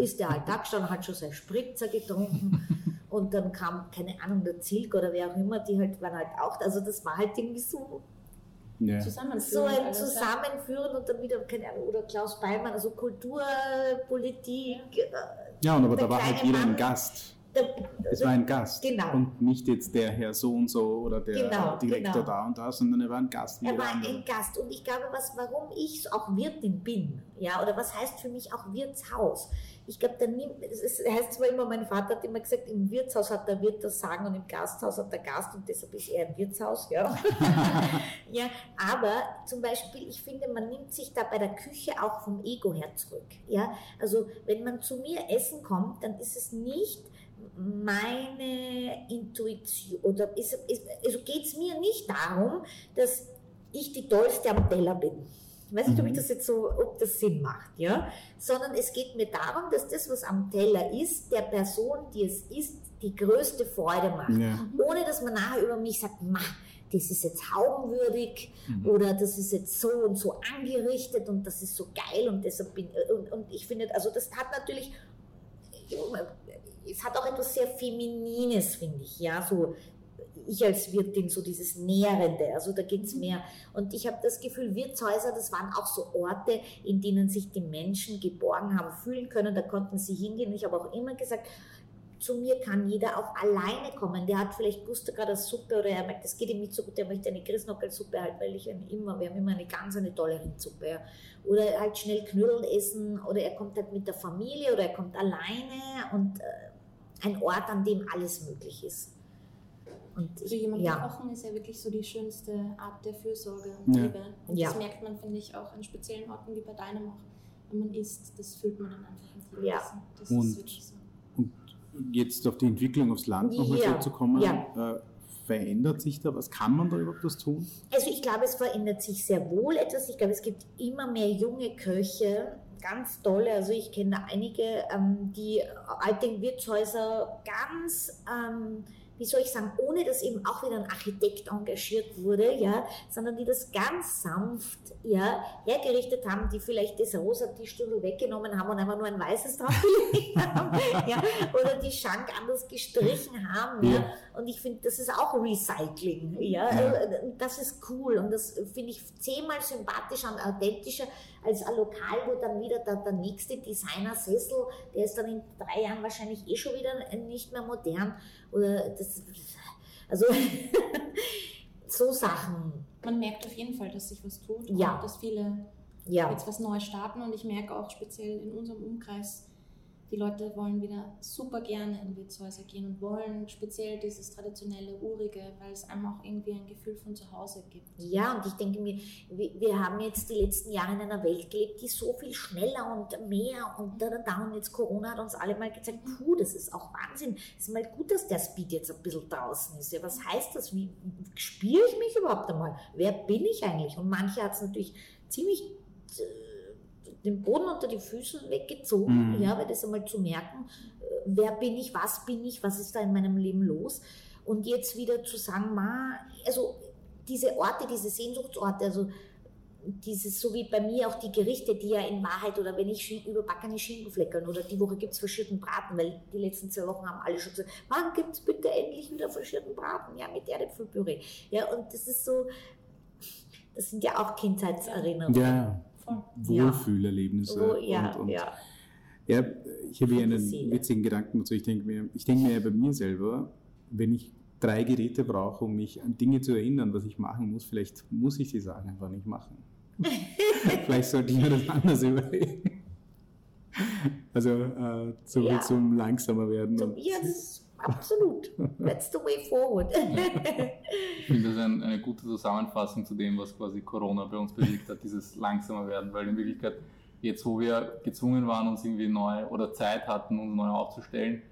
ist der halt da gestanden, hat schon sein Spritzer getrunken und dann kam, keine Ahnung, der Zilk oder wer auch immer, die halt waren halt auch, also das war halt irgendwie so ja. so ein Zusammenführen und dann wieder, keine Ahnung, oder Klaus Beimann, also Kultur, Politik. Ja, und aber da war halt jeder ein Gast. Es war ein Gast genau. und nicht jetzt der Herr so und so oder der genau, Direktor genau. da und da, sondern er war ein Gast. Er war ein Gast und ich glaube, was, warum ich auch Wirtin bin, ja, oder was heißt für mich auch Wirtshaus? Ich glaube, da nimmt, es heißt zwar immer, mein Vater hat immer gesagt, im Wirtshaus hat der Wirt das Sagen und im Gasthaus hat der Gast und deshalb ist er ein Wirtshaus, ja. [LAUGHS] ja, aber zum Beispiel, ich finde, man nimmt sich da bei der Küche auch vom Ego her zurück, ja. Also, wenn man zu mir essen kommt, dann ist es nicht, meine Intuition, oder ist, ist, also geht es mir nicht darum, dass ich die Tollste am Teller bin. Ich weiß nicht, ob ich mhm. das jetzt so, ob das Sinn macht, ja? Sondern es geht mir darum, dass das, was am Teller ist, der Person, die es ist, die größte Freude macht. Ja. Ohne dass man nachher über mich sagt, ma, das ist jetzt haubenwürdig mhm. oder das ist jetzt so und so angerichtet und das ist so geil und deshalb bin und, und ich finde, also das hat natürlich es hat auch etwas sehr Feminines, finde ich, ja, so ich als Wirtin so dieses Nährende, also da geht es mehr. Und ich habe das Gefühl, Wirtshäuser, das waren auch so Orte, in denen sich die Menschen geborgen haben, fühlen können, da konnten sie hingehen. Ich habe auch immer gesagt, zu mir kann jeder auch alleine kommen. Der hat vielleicht Gusto gerade Suppe oder er merkt, das geht ihm nicht so gut, der möchte eine Christnockelsuppe halt, weil ich immer, wir haben immer eine ganz eine tolle Rindsuppe. Ja. Oder halt schnell Knödel essen oder er kommt halt mit der Familie oder er kommt alleine und äh, ein Ort, an dem alles möglich ist. Und ich, Für jemanden ja. kochen ist ja wirklich so die schönste Art der Fürsorge und ja. Liebe. Und ja. das merkt man, finde ich, auch an speziellen Orten wie bei deinem auch. Wenn man isst, das fühlt man dann einfach mit Ja. Das und, ist wirklich so. Und jetzt auf die Entwicklung aufs Land nochmal ja. zu kommen, äh, verändert sich da was? Kann man da überhaupt was tun? Also ich glaube, es verändert sich sehr wohl etwas. Ich glaube, es gibt immer mehr junge Köche, ganz tolle. Also ich kenne einige, ähm, die alte Wirtshäuser ganz, ähm, wie soll ich sagen, ohne dass eben auch wieder ein Architekt engagiert wurde, ja, sondern die das ganz sanft ja, hergerichtet haben, die vielleicht das rosa Tischstuhl weggenommen haben und einfach nur ein weißes draufgelegt [LAUGHS] haben, ja, oder die Schank anders gestrichen haben, ja. ja Und ich finde, das ist auch Recycling. Ja? Also, das ist cool und das finde ich zehnmal sympathischer und authentischer als ein Lokal, wo dann wieder der, der nächste Designer-Sessel, der ist dann in drei Jahren wahrscheinlich eh schon wieder nicht mehr modern. Oder das, also [LAUGHS] so Sachen. Man merkt auf jeden Fall, dass sich was tut Ja. und dass viele Ja. jetzt was Neues starten und ich merke auch speziell in unserem Umkreis, die Leute wollen wieder super gerne in Wirtshäuser gehen und wollen speziell dieses traditionelle, urige, weil es einem auch irgendwie ein Gefühl von zu Hause gibt. Ja, und ich denke mir, wir, wir haben jetzt die letzten Jahre in einer Welt gelebt, die so viel schneller und mehr und da, da, da. Und jetzt Corona hat uns alle mal gezeigt, puh, das ist auch Wahnsinn. Es ist mal gut, dass der Speed jetzt ein bisschen draußen ist. Ja, was heißt das? Wie spüre ich mich überhaupt einmal? Wer bin ich eigentlich? Und manche hat es natürlich ziemlich äh, den Boden unter die Füßen weggezogen, Mhm. ja, weil das einmal zu merken, äh, wer bin ich, was bin ich, was ist da in meinem Leben los? Und jetzt wieder zu sagen, ma, also diese Orte, diese Sehnsuchtsorte, also dieses, so wie bei mir auch die Gerichte, die ja in Wahrheit, oder wenn ich überbackene Schinkenfleckeln oder die Woche gibt es verschierten Braten, weil die letzten zwei Wochen haben alle schon gesagt, wann gibt es bitte endlich wieder verschierten Braten, ja, mit Erdäpfelpüree. Ja, und das ist so, das sind ja auch Kindheitserinnerungen. Ja, Voll. Wohlfühlerlebnisse. Wo, ja, und, und ja. Ja, ich habe hier einen witzigen Gedanken dazu. Ich denke mir, ich denke mir ja bei mir selber, wenn ich drei Geräte brauche, um mich an Dinge zu erinnern, was ich machen muss, vielleicht muss ich die Sachen einfach nicht machen. [LAUGHS] vielleicht sollte ich mir das anders überlegen. Also äh, so Ja. zum langsamer werden. Und- ja, das absolut. That's the way forward. Ich finde das ein, eine gute Zusammenfassung zu dem, was quasi Corona bei uns bewegt hat, dieses langsamer werden, weil in Wirklichkeit jetzt, wo wir gezwungen waren, uns irgendwie neu oder Zeit hatten, uns neu aufzustellen,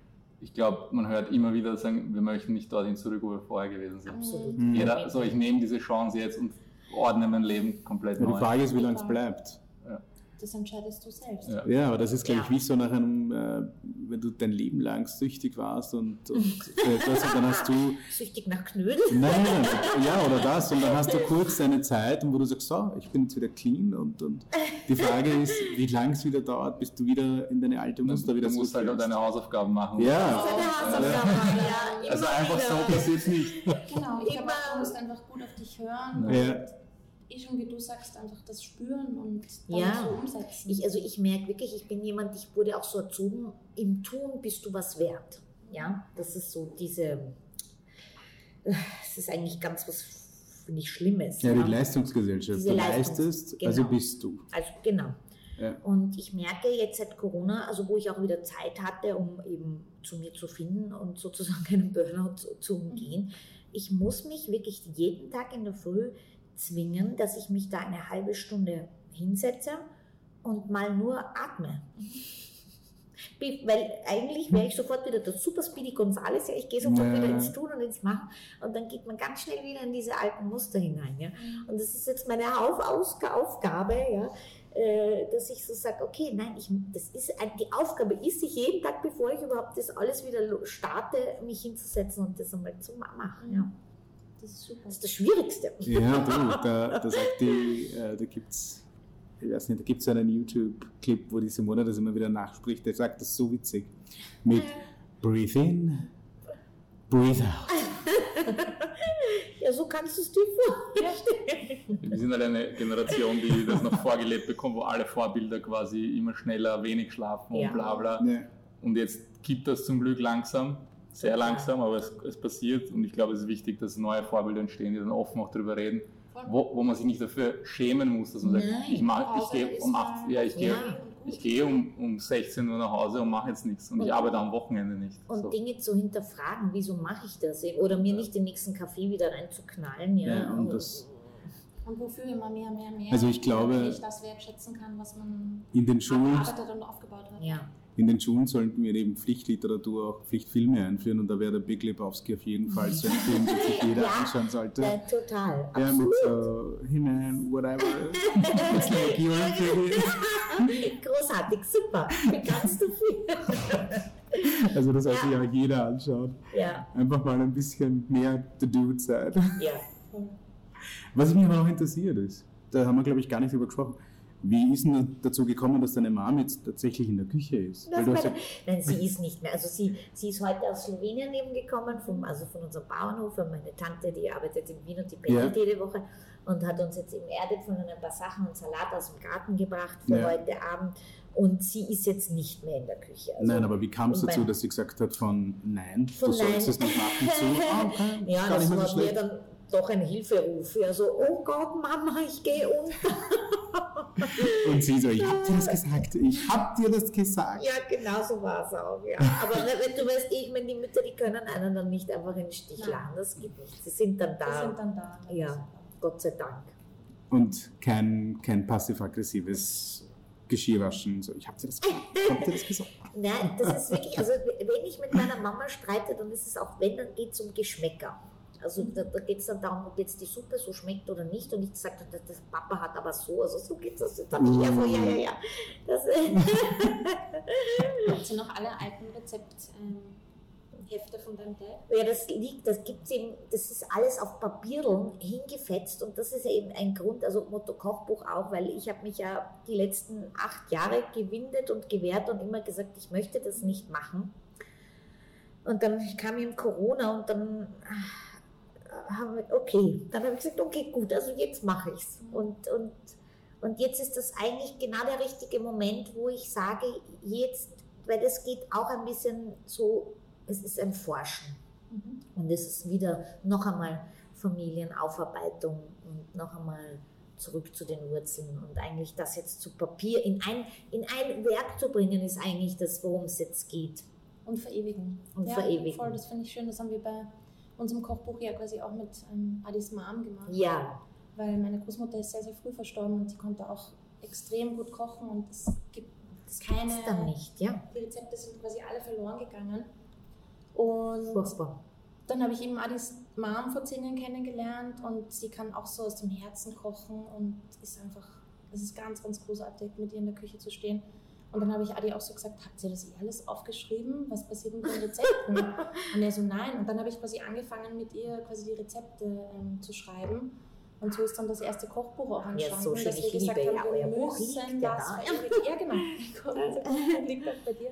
ich glaube, man hört immer wieder sagen, wir möchten nicht dorthin zurück, wo wir vorher gewesen sind. absolut. Mhm. Jeder, so ich nehme diese Chance jetzt und ordne mein Leben komplett Ja, die neu. Frage ist, wie lange es bleibt. Das entscheidest du selbst. Ja. Ja, aber das ist, glaube ich, wie so nach einem, äh, wenn du dein Leben lang süchtig warst und, und [LAUGHS] etwas und dann hast du Süchtig nach Knödel. Nein, nein, nein, ja, oder das. Und dann hast du kurz deine Zeit, wo du sagst, so, ich bin jetzt wieder clean. Und, und die Frage ist, wie lange es wieder dauert, bis du wieder in deine alte Muster wieder Du musst halt auch deine Hausaufgaben machen. Ja. Seine Hausaufgaben, ja, Also einfach so passiert es nicht. Genau, ich glaube, Immer- du musst einfach gut auf dich hören Ja. Und eh schon, wie du sagst, einfach das spüren und dann Ja. so umsetzen. Ich, also ich merke wirklich, ich bin jemand, ich wurde auch so erzogen, im Tun bist du was wert. Ja, das ist so diese, es ist eigentlich ganz was, finde ich, Schlimmes. Ja, die Leistungsgesellschaft. Diese du Leistungs- leistest, genau. also bist du. Also genau. Ja. Und ich merke jetzt seit Corona, also wo ich auch wieder Zeit hatte, um eben zu mir zu finden und sozusagen [LAUGHS] einen Burnout zu, zu umgehen, ich muss mich wirklich jeden Tag in der Früh zwingen, dass ich mich da eine halbe Stunde hinsetze und mal nur atme. Weil eigentlich wäre ich sofort wieder der Super Speedy Gonzales, ja, ich gehe sofort Ja. wieder ins Tun und ins Machen und dann geht man ganz schnell wieder in diese alten Muster hinein. Ja. Und das ist jetzt meine Auf Aus Aufgabe, ja, äh, dass ich so sage, okay, nein, ich, das ist die Aufgabe ist, sich jeden Tag, bevor ich überhaupt das alles wieder starte, mich hinzusetzen und das einmal zu ma- machen. Ja. Das ist super. Das ist das Schwierigste. Ja, du, [LAUGHS] da, da sagt die, äh, da gibt's, ich weiß nicht, da gibt es einen YouTube-Clip, wo die Simone das immer wieder nachspricht. Der sagt das so witzig. Mit Breathe in, Breathe out. [LAUGHS] Ja, so kannst du es dir vorstellen. Wir sind halt eine Generation, die das noch vorgelebt bekommt, wo alle Vorbilder quasi immer schneller, wenig schlafen Ja. und bla bla. Ja. Und jetzt gibt das zum Glück langsam, sehr langsam, aber es, es passiert und ich glaube, es ist wichtig, dass neue Vorbilder entstehen, die dann offen auch darüber reden, wo, wo man sich nicht dafür schämen muss, dass man sagt, Nein. ich, mach, ich gehe um mal- 8, ja, ich gehe, Ja. ich gehe um, um 16 Uhr nach Hause und mache jetzt nichts und ich Und- arbeite am Wochenende nicht. Und So. Dinge zu hinterfragen, wieso mache ich das? Oder mir nicht den nächsten Kaffee wieder reinzuknallen. Ja, Ja, und das- Und wofür immer mehr, mehr, mehr. Also ich glaube- ich das wertschätzen kann, was man In den Schulen aufgebaut hat. ja. In den Schulen sollten wir neben Pflichtliteratur auch Pflichtfilme einführen und da wäre der Big Lebowski auf jeden Fall so ein [LAUGHS] Film, den sich jeder Ja. anschauen sollte. Ja, total. Ja, mit so He-Man, whatever. It's like kid. Großartig, super. Du viel. [LAUGHS] Also das sollte sich auch jeder anschauen. Ja, Einfach mal ein bisschen mehr The Dude sein. ja. Was mich aber noch interessiert ist, da haben wir glaube ich gar nicht drüber gesprochen. Wie ist denn dazu gekommen, dass deine Mom jetzt tatsächlich in der Küche ist? Weil meine, [LAUGHS] nein, sie ist nicht mehr. Also sie, sie ist heute aus Slowenien eben gekommen, vom, also von unserem Bauernhof. Und meine Tante, die arbeitet in Wien und die pendelt ja. jede Woche und hat uns jetzt eben Erde von ein paar Sachen und Salat aus dem Garten gebracht für ja. heute Abend. Und sie ist jetzt nicht mehr in der Küche. Also nein, aber wie kam es dazu, dass sie gesagt hat von nein, von du nein. sollst es nicht machen zu? [LAUGHS] Ah, okay. ja, das war mir dann doch ein Hilferuf. Ja, so, oh Gott, Mama, ich gehe unter. Und sie so, ich hab dir das gesagt, ich hab dir das gesagt. Ja, genau so war es auch, ja. Aber [LAUGHS] wenn du weißt, ich meine, die Mütter, die können einen dann nicht einfach in den Stich lassen, das geht nicht. Sie sind dann da. Sie sind dann da. Ja, Gott sei Dank. Und kein, kein passiv-aggressives Geschirrwaschen. So, ich hab dir das, hab dir das gesagt. [LAUGHS] Nein, das ist wirklich, also wenn ich mit meiner Mama streite, dann ist es auch, wenn, dann geht es um Geschmäcker. Also da, da geht es dann darum, ob jetzt die Suppe so schmeckt oder nicht. Und ich sagte, das, das Papa hat aber so, also so geht es. Das habe ich ja ja, ja, ja. Das, [LAUGHS] [LAUGHS] Habt ihr noch alle alten Rezepthefte ähm, von deinem Dad? Ja, das liegt, das gibt's eben, das ist alles auf Papierl hingefetzt und das ist eben ein Grund, also Motto Kochbuch auch, weil ich habe mich ja die letzten acht Jahre gewindet und gewehrt und immer gesagt, ich möchte das nicht machen. Und dann kam ihm Corona und dann okay, dann habe ich gesagt, okay, gut, also jetzt mache ich es. Und, und, und jetzt ist das eigentlich genau der richtige Moment, wo ich sage, jetzt, weil es geht auch ein bisschen so, es ist ein Forschen. Mhm. Und es ist wieder noch einmal Familienaufarbeitung und noch einmal zurück zu den Wurzeln und eigentlich das jetzt zu Papier in ein, in ein Werk zu bringen, ist eigentlich das, worum es jetzt geht. Und verewigen. Und ja, verewigen. Voll, das finde ich schön. Das haben wir bei unserem Kochbuch ja quasi auch mit ähm, Adis Mom gemacht. Ja. Weil meine Großmutter ist sehr, sehr früh verstorben und sie konnte auch extrem gut kochen und es gibt das keine. dann nicht, ja. Die Rezepte sind quasi alle verloren gegangen. Und Furchtbar. dann habe ich eben Adis Mom vor zehn Jahren kennengelernt und sie kann auch so aus dem Herzen kochen und ist einfach, es ist ganz, ganz großartig, mit ihr in der Küche zu stehen. Und dann habe ich Adi auch so gesagt, habt ihr das eh alles aufgeschrieben? Was passiert mit den Rezepten? [LAUGHS] und er so, nein. Und dann habe ich quasi angefangen, mit ihr quasi die Rezepte ähm, zu schreiben. Und so ist dann das erste Kochbuch auch entstanden, ja, so schön, dass wir gesagt liebe, haben, wir ja, müssen das ja, genau. [LAUGHS] liegt auch bei dir.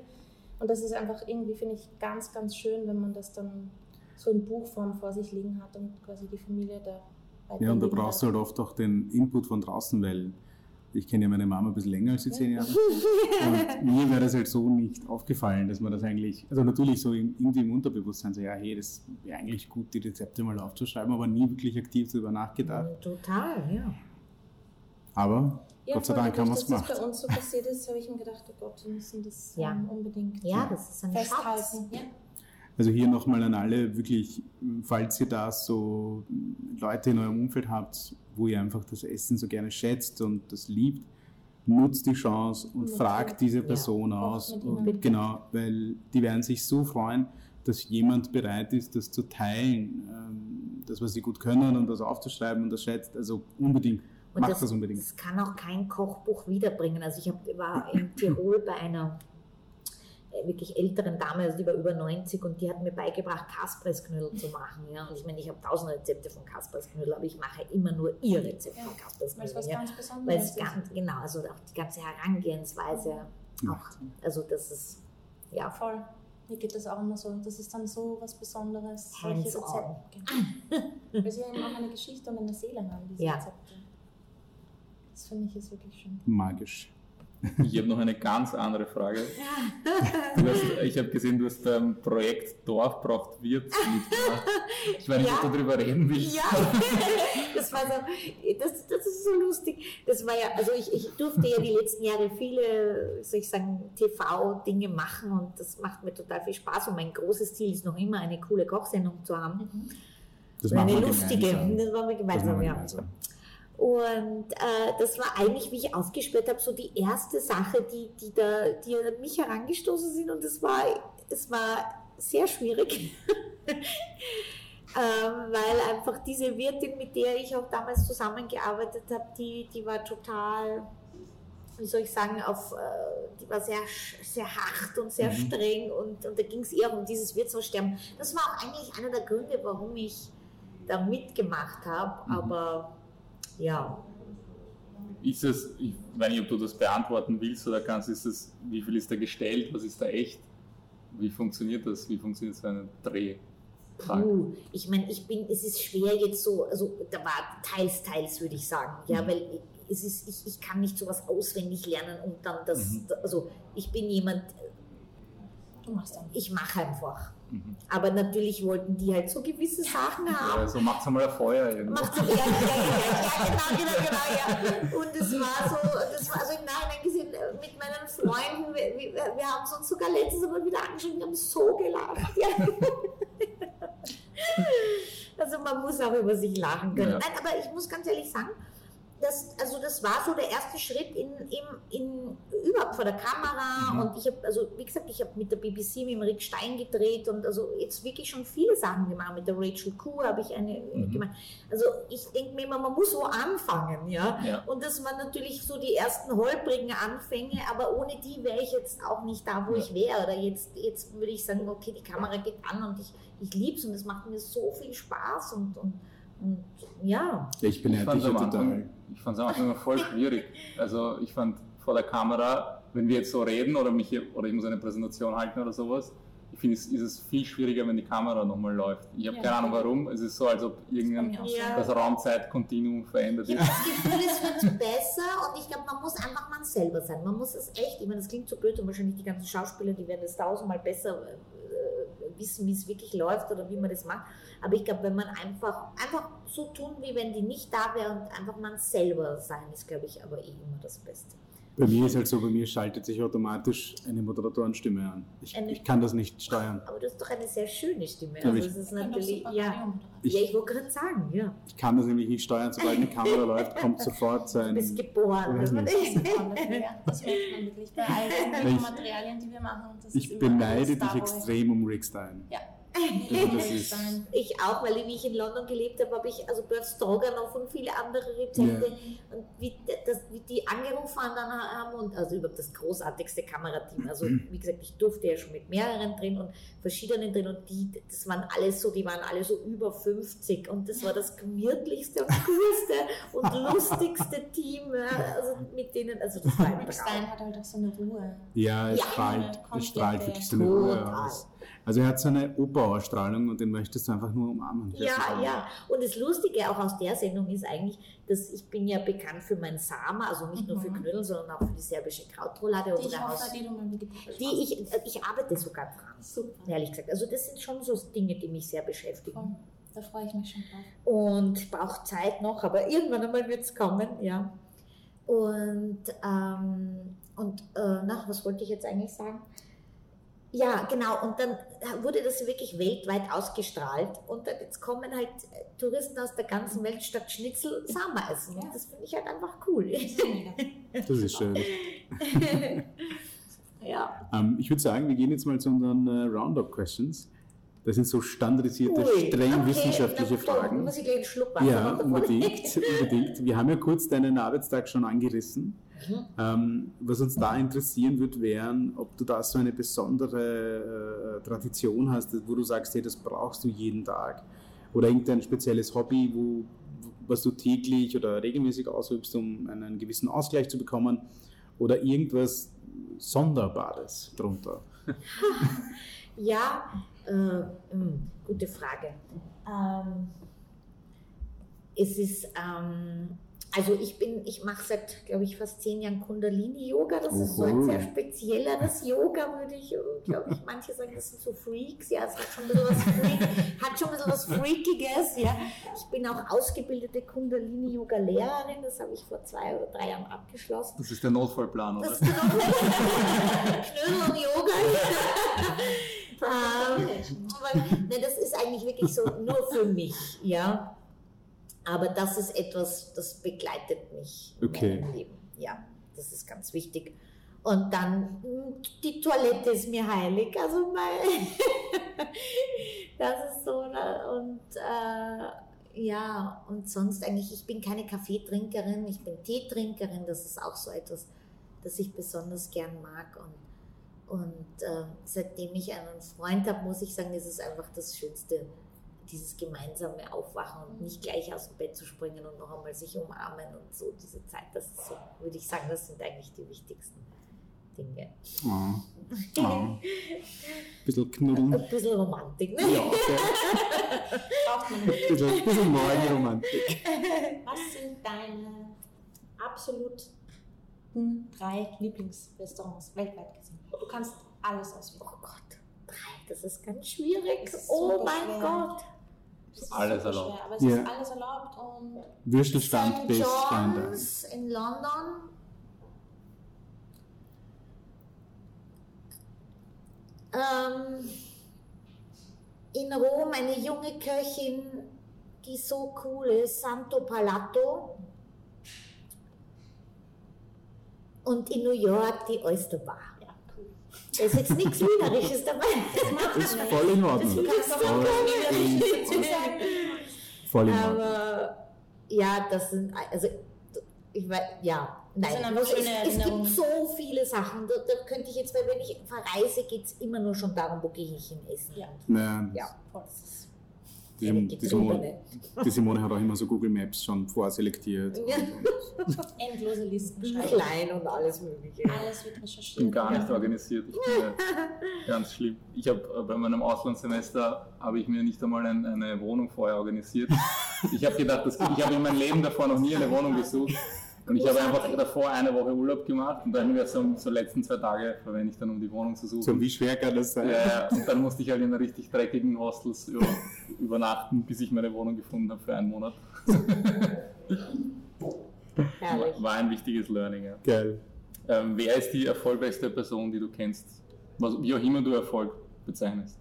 Und das ist einfach irgendwie, finde ich, ganz, ganz schön, wenn man das dann so in Buchform vor sich liegen hat und quasi die Familie da Ja, und da brauchst du halt oft auch den Input von draußen, weil ich kenne ja meine Mama ein bisschen länger als die zehn Jahre. [LAUGHS] Und mir wäre das halt so nicht aufgefallen, dass man das eigentlich, also natürlich so irgendwie im Unterbewusstsein so, ja, hey, das wäre eigentlich gut, die Rezepte mal aufzuschreiben, aber nie wirklich aktiv darüber nachgedacht. Total, ja. Aber ja, Gott sei Dank haben wir es gemacht. Das bei uns so passiert ist, habe ich mir gedacht, oh Gott, wir müssen das ja. um, unbedingt ja, das ist ein festhalten. Ja. Also hier nochmal an alle, wirklich, falls ihr da so Leute in eurem Umfeld habt, wo ihr einfach das Essen so gerne schätzt und das liebt, nutzt die Chance und fragt diese Person ja, aus. Und, genau, weil die werden sich so freuen, dass jemand bereit ist, das zu teilen, ähm, das, was sie gut können und das aufzuschreiben und das schätzt. Also unbedingt. Und Macht das, das unbedingt. Das kann auch kein Kochbuch wiederbringen. Also ich hab, war in [LAUGHS] Tirol bei einer wirklich älteren Dame, also die war über 90 und die hat mir beigebracht, Kaspressknödel zu machen. Ja. Und ich meine, ich habe tausend Rezepte von Kaspressknödel, aber ich mache immer nur ihr Rezept ja, von Kaspressknödel. Weil es was ja. ganz Besonderes ganz, Genau, also auch die ganze Herangehensweise. Auch, also das ist, ja. Voll. Mir geht das auch immer so. Das ist dann so was Besonderes. Solche Rezepte. Genau. Weil sie ja immer auch eine Geschichte und eine Seele haben, diese ja. Rezepte. Das finde ich ist wirklich schön. Magisch. Ich habe noch eine ganz andere Frage. Hast, ich habe gesehen, du hast beim Projekt Dorf braucht Wirt mitgemacht. Ich weiß nicht, ja. ob du darüber reden willst. Ja, [LAUGHS] das war so, das, das ist so lustig. Das war ja, also ich, ich durfte ja die letzten Jahre viele, soll ich sagen, TV-Dinge machen und das macht mir total viel Spaß und mein großes Ziel ist noch immer, eine coole Kochsendung zu haben. Mhm. Das eine lustige, gemeinsam. das war wir gemeinsam, ja. Gemeinsam. Und äh, das war eigentlich, wie ich ausgesperrt habe, so die erste Sache, die, die, da, die an mich herangestoßen sind. Und es war, es war sehr schwierig, [LAUGHS] ähm, weil einfach diese Wirtin, mit der ich auch damals zusammengearbeitet habe, die, die war total, wie soll ich sagen, auf, äh, die war sehr, sehr hart und sehr mhm. streng. Und, und da ging es eher um dieses Wirtshaussterben. Das war auch eigentlich einer der Gründe, warum ich da mitgemacht habe. Mhm. Aber ja, ist es, ich weiß nicht, ob du das beantworten willst oder kannst, ist es, wie viel ist da gestellt, was ist da echt? Wie funktioniert das? Wie funktioniert so ein Dreh? Puh, ich meine, ich bin, es ist schwer jetzt so, also da war teils, teils würde ich sagen, ja, mhm. weil es ist, ich, ich kann nicht sowas auswendig lernen und dann das, mhm. also ich bin jemand, du machst dann. ich mache einfach. Mhm. Aber natürlich wollten die halt so gewisse Sachen haben. Ja, so macht's einmal ein Feuer irgendwie. Macht's, ja, ja, ja, ja, genau, genau, genau, ja. Und es war so, das war so im Nachhinein gesehen äh, mit meinen Freunden, wir, wir, wir haben es uns sogar letztes Mal wieder angeschaut, wir haben so gelacht. Ja. [LAUGHS] Also man muss auch über sich lachen können. Ja. Nein, aber ich muss ganz ehrlich sagen, das, also das war so der erste Schritt in, in, in überhaupt vor der Kamera mhm. und ich habe, also wie gesagt, ich habe mit der BBC, mit dem Rick Stein gedreht und also jetzt wirklich schon viele Sachen gemacht. Mit der Rachel Kuh habe ich eine mhm. gemacht. Also ich denke mir immer, man muss so anfangen, ja? ja. Und das waren natürlich so die ersten holprigen Anfänge, aber ohne die wäre ich jetzt auch nicht da, wo ja. ich wäre. Oder jetzt, jetzt würde ich sagen, okay, die Kamera geht an und ich, ich liebe es und es macht mir so viel Spaß und, und und ja. Ich bin am Anfang, ich fand es am Anfang immer voll schwierig. Also ich fand vor der Kamera, wenn wir jetzt so reden oder mich oder ich muss eine Präsentation halten oder sowas, ich finde, es ist es viel schwieriger, wenn die Kamera nochmal läuft. Ich habe ja. keine Ahnung warum. Es ist so, als ob irgendein ja. das Raumzeitkontinuum verändert ist. Das Gefühl, es wird besser und ich glaube, man muss einfach man selber sein. Man muss es echt, ich meine, das klingt so blöd und wahrscheinlich die ganzen Schauspieler, die werden das tausendmal besser wissen, wie es wirklich läuft oder wie man das macht. Aber ich glaube, wenn man einfach, einfach so tun, wie wenn die nicht da wäre und einfach man selber sein, ist, glaube ich, aber eh immer das Beste. Bei mir ist halt so, bei mir schaltet sich automatisch eine Moderatorenstimme an. Ich, eine, ich kann das nicht steuern. Aber du hast doch eine sehr schöne Stimme. Also das ist natürlich, ja, ich, ja, ich wollte gerade sagen, ja. Ich kann das nämlich nicht steuern, sobald eine Kamera läuft, kommt sofort sein... Du bist geboren. Das, das merkt man wirklich bei allen Materialien, die wir machen. ich beneide dich extrem um Rick Stein. Ja. [LAUGHS] ich auch, weil wie ich in London gelebt habe, habe ich also Beef Stroganoff und viele andere Rezepte ja. und wie, das, wie die angerufen haben und also überhaupt das großartigste Kamerateam. Also wie gesagt, ich durfte ja schon mit mehreren drin und verschiedenen drin und die, das waren alles so, die waren alle so über 50 und das war das gemütlichste und coolste und [LAUGHS] lustigste Team, also mit denen, also das war ein Stein hat halt auch so eine Ruhe. Ja, es ja. strahlt, es strahlt wirklich so eine Ruhe aus. Also er hat so eine Oberausstrahlung und den möchtest du einfach nur umarmen. Ja, ja. Und das Lustige auch aus der Sendung ist eigentlich, dass ich bin ja bekannt für mein Sama, also nicht mhm. nur für mhm. Knödel, sondern auch für die serbische Krautroulade. Die, ich, Haus, die, die ich, ich arbeite sogar dran, Super. ehrlich gesagt. Also das sind schon so Dinge, die mich sehr beschäftigen. Voll. Da freue ich mich schon drauf. Und braucht Zeit noch, aber irgendwann einmal wird es kommen, ja. Und, ähm, und äh, na, was wollte ich jetzt eigentlich sagen? Ja, genau. Und dann wurde das wirklich weltweit ausgestrahlt. Und dann jetzt kommen halt Touristen aus der ganzen Welt statt Schnitzel Sama essen. Ja. Das finde ich halt einfach cool. Das ist schön. [LAUGHS] ja. Ähm, ich würde sagen, wir gehen jetzt mal zu unseren äh, Roundup-Questions. Das sind so standardisierte, Ui, streng okay, wissenschaftliche dann, Fragen. Muss ich gleich schlucken. Ja, unbedingt, unbedingt. Wir haben ja kurz deinen Arbeitstag schon angerissen. Mhm. Ähm, was uns da interessieren wird, wären, ob du da so eine besondere äh, Tradition hast, wo du sagst, hey, das brauchst du jeden Tag. Oder irgendein spezielles Hobby, wo, was du täglich oder regelmäßig ausübst, um einen gewissen Ausgleich zu bekommen. Oder irgendwas Sonderbares drunter. [LAUGHS] ja, äh, mh, hm, gute Frage. Ähm, es ist ähm, also ich bin, ich mache seit, glaube ich, fast zehn Jahren Kundalini-Yoga. Das ist so ein sehr spezielleres Yoga, würde ich, glaube ich, manche sagen, das sind so Freaks. Ja, es hat schon ein bisschen was, Freak, hat schon ein bisschen was Freakiges. Ja. Ich bin auch ausgebildete Kundalini-Yoga-Lehrerin. Das habe ich vor zwei oder drei Jahren abgeschlossen. Das ist der Notfallplan, oder? Das ist der Notfallplan. Knödel und Yoga. [LAUGHS] ähm, aber, ne, das ist eigentlich wirklich so nur für mich, ja. Aber das ist etwas, das begleitet mich okay. in meinem Leben. Ja, das ist ganz wichtig. Und dann, hm, die Toilette ist mir heilig. Also mein, [LAUGHS] das ist so. Ne? Und äh, ja, und sonst eigentlich, ich bin keine Kaffeetrinkerin, ich bin Teetrinkerin. Das ist auch so etwas, das ich besonders gern mag. Und, und äh, seitdem ich einen Freund habe, muss ich sagen, ist es einfach das Schönste dieses gemeinsame Aufwachen und nicht gleich aus dem Bett zu springen und noch einmal sich umarmen und so diese Zeit, das ist so, würde ich sagen, das sind eigentlich die wichtigsten Dinge. Oh. Oh. Bisschen knuddeln. Ein bisschen Romantik, ne? Ja. Braucht man Ein nicht. bisschen, ein bisschen neue Romantik. Was sind deine absoluten drei Lieblingsrestaurants weltweit gesehen? Du kannst alles auswählen. Oh Gott, drei, das ist ganz schwierig. Ist Oh mein schwer. Gott. Es ist Alles super erlaubt. schwer, aber es Ja. ist alles erlaubt und Würstelstand St. bis. John's in London. Ähm, in Rom eine junge Köchin, die so cool ist, Santo Palato. Und in New York die Oyster Bar. Da ist jetzt nichts Wienerisches dabei. Das ist voll in Ordnung. Das kannst du Voll, sagen. voll in Ordnung. Aber ja, das sind, also ich weiß, ja, nein, sind einfach es, es gibt so viele Sachen. Da, da könnte ich jetzt, weil wenn ich verreise, geht es immer nur schon darum, wo gehe ich hin essen. Ja. Ja, Ja. Die, Eine die, Simone, die Simone hat auch immer so Google Maps schon vorselektiert. Ja. Endlose Listen. Klein und alles Mögliche. Alles wird Ich recherchiert. bin gar nicht organisiert. Ich bin ja [LAUGHS] ganz schlimm. Ich habe bei meinem Auslandssemester habe ich mir nicht einmal ein, eine Wohnung vorher organisiert. Ich habe gedacht, das, ich habe in meinem Leben davor noch nie eine Wohnung gesucht. Und ich habe einfach davor eine Woche Urlaub gemacht und dann so, so letzten zwei Tage verwende ich dann, um die Wohnung zu suchen. So, wie schwer kann das sein? Ja, ja, und dann musste ich halt in richtig dreckigen Hostels über, [LAUGHS] übernachten, bis ich meine Wohnung gefunden habe für einen Monat. [LAUGHS] Herrlich. War ein wichtiges Learning. Ja. Geil. Ähm, wer ist die erfolgreichste Person, die du kennst? Was, wie auch immer du Erfolg bezeichnest.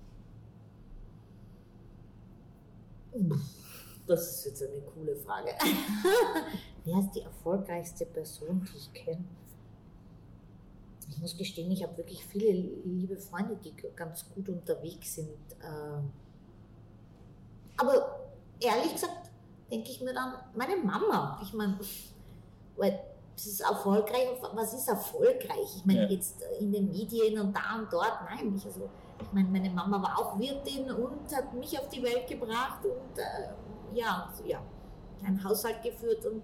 Das ist jetzt eine coole Frage. [LAUGHS] Wer ist die erfolgreichste Person, die ich kenne? Ich muss gestehen, ich habe wirklich viele liebe Freunde, die ganz gut unterwegs sind. Ähm, Aber ehrlich gesagt, denke ich mir dann, meine Mama. Ich meine, weil es ist erfolgreich. Was ist erfolgreich? Ich meine, Ja. jetzt in den Medien und da und dort. Nein, ich, also, ich meine, meine Mama war auch Wirtin und hat mich auf die Welt gebracht und äh, ja, ja, einen Haushalt geführt und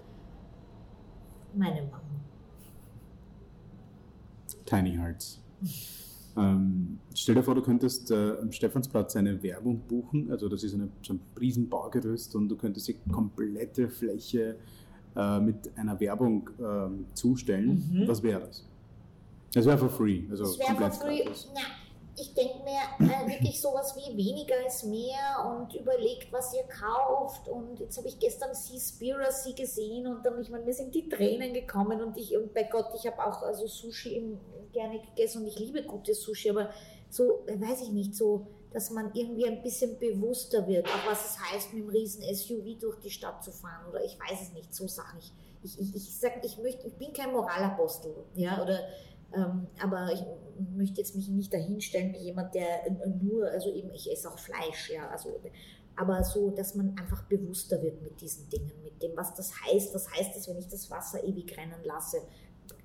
meine Mama. Tiny Hearts. Ähm, stell dir vor, du könntest äh, am Stephansplatz eine Werbung buchen. Also, das ist eine, so ein Riesenbaugerüst und du könntest die komplette Fläche äh, mit einer Werbung ähm, zustellen. Mhm. Was wäre das? Das wäre for free. Also Das wäre for free. gratis. Na, ich denke mir äh, wirklich sowas wie weniger ist mehr und überlegt, was ihr kauft. Und jetzt habe ich gestern Seaspiracy gesehen und dann, ich meine, mir sind die Tränen gekommen und ich, und bei Gott, ich habe auch also Sushi im, gerne gegessen und ich liebe gutes Sushi, aber so, äh, weiß ich nicht, so, dass man irgendwie ein bisschen bewusster wird, auch was es heißt, mit einem riesen SUV durch die Stadt zu fahren oder ich weiß es nicht, so Sachen. Ich, ich, ich, ich ich möchte, ich bin kein Moralapostel, ja, oder ähm, aber ich möchte jetzt mich nicht dahinstellen wie jemand, der äh, nur, also eben, ich esse auch Fleisch, ja, also, aber so, dass man einfach bewusster wird mit diesen Dingen, mit dem, was das heißt, was heißt das, wenn ich das Wasser ewig rennen lasse,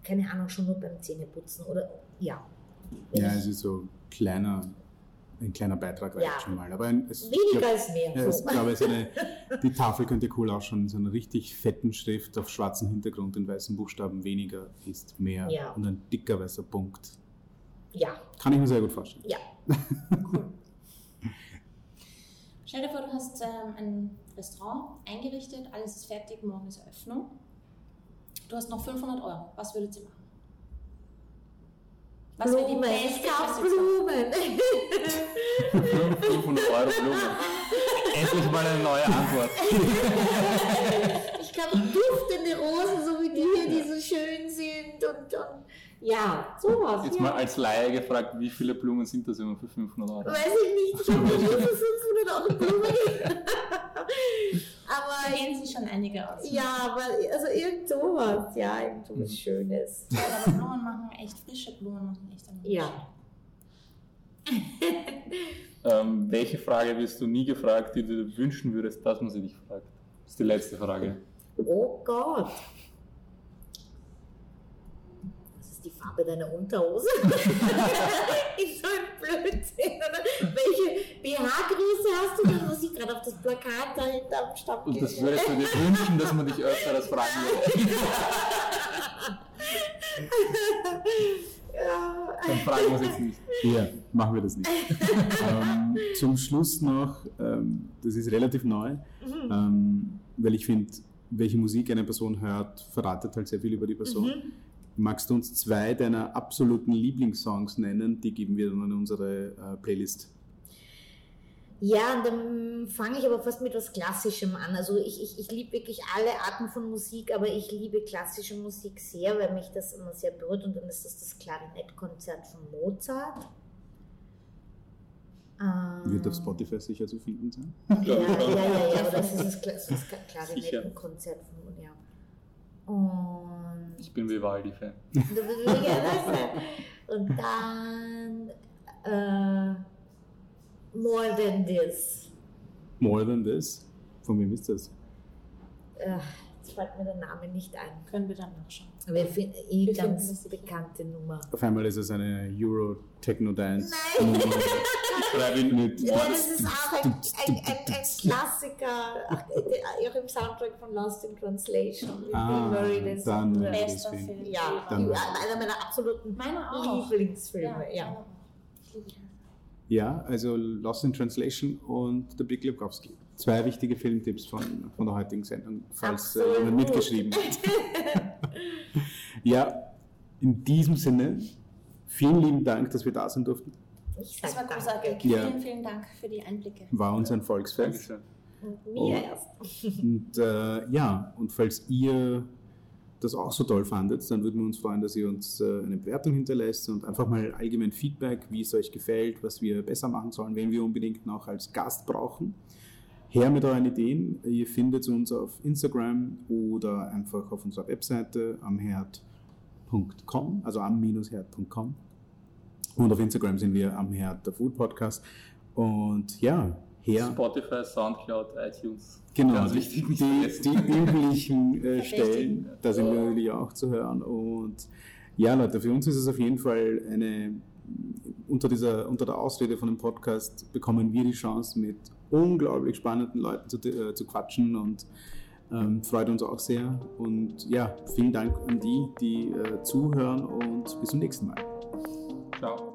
keine Ahnung, schon nur beim Zähneputzen oder, ja. Ja, es ist so kleiner, ein kleiner Beitrag reicht Ja. schon mal. Aber ein, es, Weniger ja, ist mehr. Ja, so. ich glaube, eine, die Tafel könnte cool ausschauen. So eine richtig fetten Schrift auf schwarzem Hintergrund in weißen Buchstaben. Weniger ist mehr. Ja. Und ein dicker weißer Punkt. ja, Kann ich mir sehr gut vorstellen. ja. [LAUGHS] Stell dir vor, du hast ähm, ein Restaurant eingerichtet, alles ist fertig, morgen ist Eröffnung. Du hast noch 500 Euro. Was würdet ihr machen? Was Blumen, ich beste kauf Investition? Blumen. [LAUGHS] 500 Euro Blumen. Endlich mal eine neue Antwort. Ich kaufe duftende Rosen, so wie die hier, die so schön sind und, und ja, sowas. Jetzt ja. mal als Laie gefragt, wie viele Blumen sind das immer für 500 Euro? Weiß ich nicht, ich habe nie für 500 Euro Blumen. [LAUGHS] aber Kennen sich schon einige aus. ja, aber also irgend sowas, ja, irgend sowas Schönes. Ja, aber Blumen machen echt frische Blumen machen echt einen Ja. [LAUGHS] Ähm, welche Frage wirst du nie gefragt, die du dir wünschen würdest, dass man sie dich fragt? Das ist die letzte Frage. Oh Gott. Was ist die Farbe deiner Unterhose? [LAUGHS] ich so ein Blödsinn. Oder welche BH-Größe hast du? Dann muss ich gerade auf das Plakat dahinter am Stab Und das würdest du dir wünschen, dass man dich öfter das fragen würde. [LAUGHS] ja. Dann fragen wir es jetzt nicht. Ja, machen wir das nicht. ähm, zum Schluss noch, ähm, das ist relativ neu, Mhm. ähm, weil ich finde, welche Musik eine Person hört, verratet halt sehr viel über die Person. Mhm. Magst du uns zwei deiner absoluten Lieblingssongs nennen? Die geben wir dann in unsere äh, Playlist. Ja, und dann fange ich aber fast mit was Klassischem an. Also ich, ich, ich liebe wirklich alle Arten von Musik, aber ich liebe klassische Musik sehr, weil mich das immer sehr berührt. Und dann ist das das Klarinettkonzert von Mozart. Ähm, Wird auf Spotify sicher zu finden sein. Ja, ja, ja, ja, [LAUGHS] aber das ist das, das. Klarinettenkonzert von. Und Ich bin Vivaldi-Fan. Du bist das. Und dann äh, More Than This. More Than This. Von wem ist das? Äh, jetzt fällt mir der Name nicht ein. Können wir dann nachschauen. Aber ich finde eh Wir ganz bekannte Nummer. Auf einmal ist es eine Euro-Techno-Dance. Nein. Schreibe Ja, das ist auch ein, ein, ein, ein Klassiker, auch im Soundtrack von Lost in Translation. Ah, Murray, den dann-. Bester deswegen. Film. Ja, Dann- einer meiner absoluten Meiner auch. Lieblingsfilme. Ja. das. Ja, also Lost in Translation und The Big Lebowski. Zwei wichtige Filmtipps von, von der heutigen Sendung, falls äh, jemand mitgeschrieben hat. [LAUGHS] ja, in diesem Sinne, vielen lieben Dank, dass wir da sein durften. Ich Das war großartig. Ja. Vielen, vielen Dank für die Einblicke. War uns ein Volksfest. Und Oh. mir erst. Und äh, ja, und falls ihr das auch so toll fandet, dann würden wir uns freuen, dass ihr uns äh, eine Bewertung hinterlässt und einfach mal allgemein Feedback, wie es euch gefällt, was wir besser machen sollen, wenn wir unbedingt noch als Gast brauchen. Her mit euren Ideen. Ihr findet uns auf Instagram oder einfach auf unserer Webseite amherd.com, also am-herd.com. Und auf Instagram sind wir am Herd der Food Podcast. Und ja, her. Spotify, Soundcloud, iTunes. Genau, Ganz die, wichtig, die, die üblichen äh. Stellen, da sind wir natürlich auch zu hören. Und ja, Leute, für uns ist es auf jeden Fall eine, unter, dieser, unter der Ausrede von dem Podcast bekommen wir die Chance, mit unglaublich spannenden Leuten zu, äh, zu quatschen und ähm, freut uns auch sehr. Und ja, vielen Dank an die, die äh, zuhören und bis zum nächsten Mal. Ciao.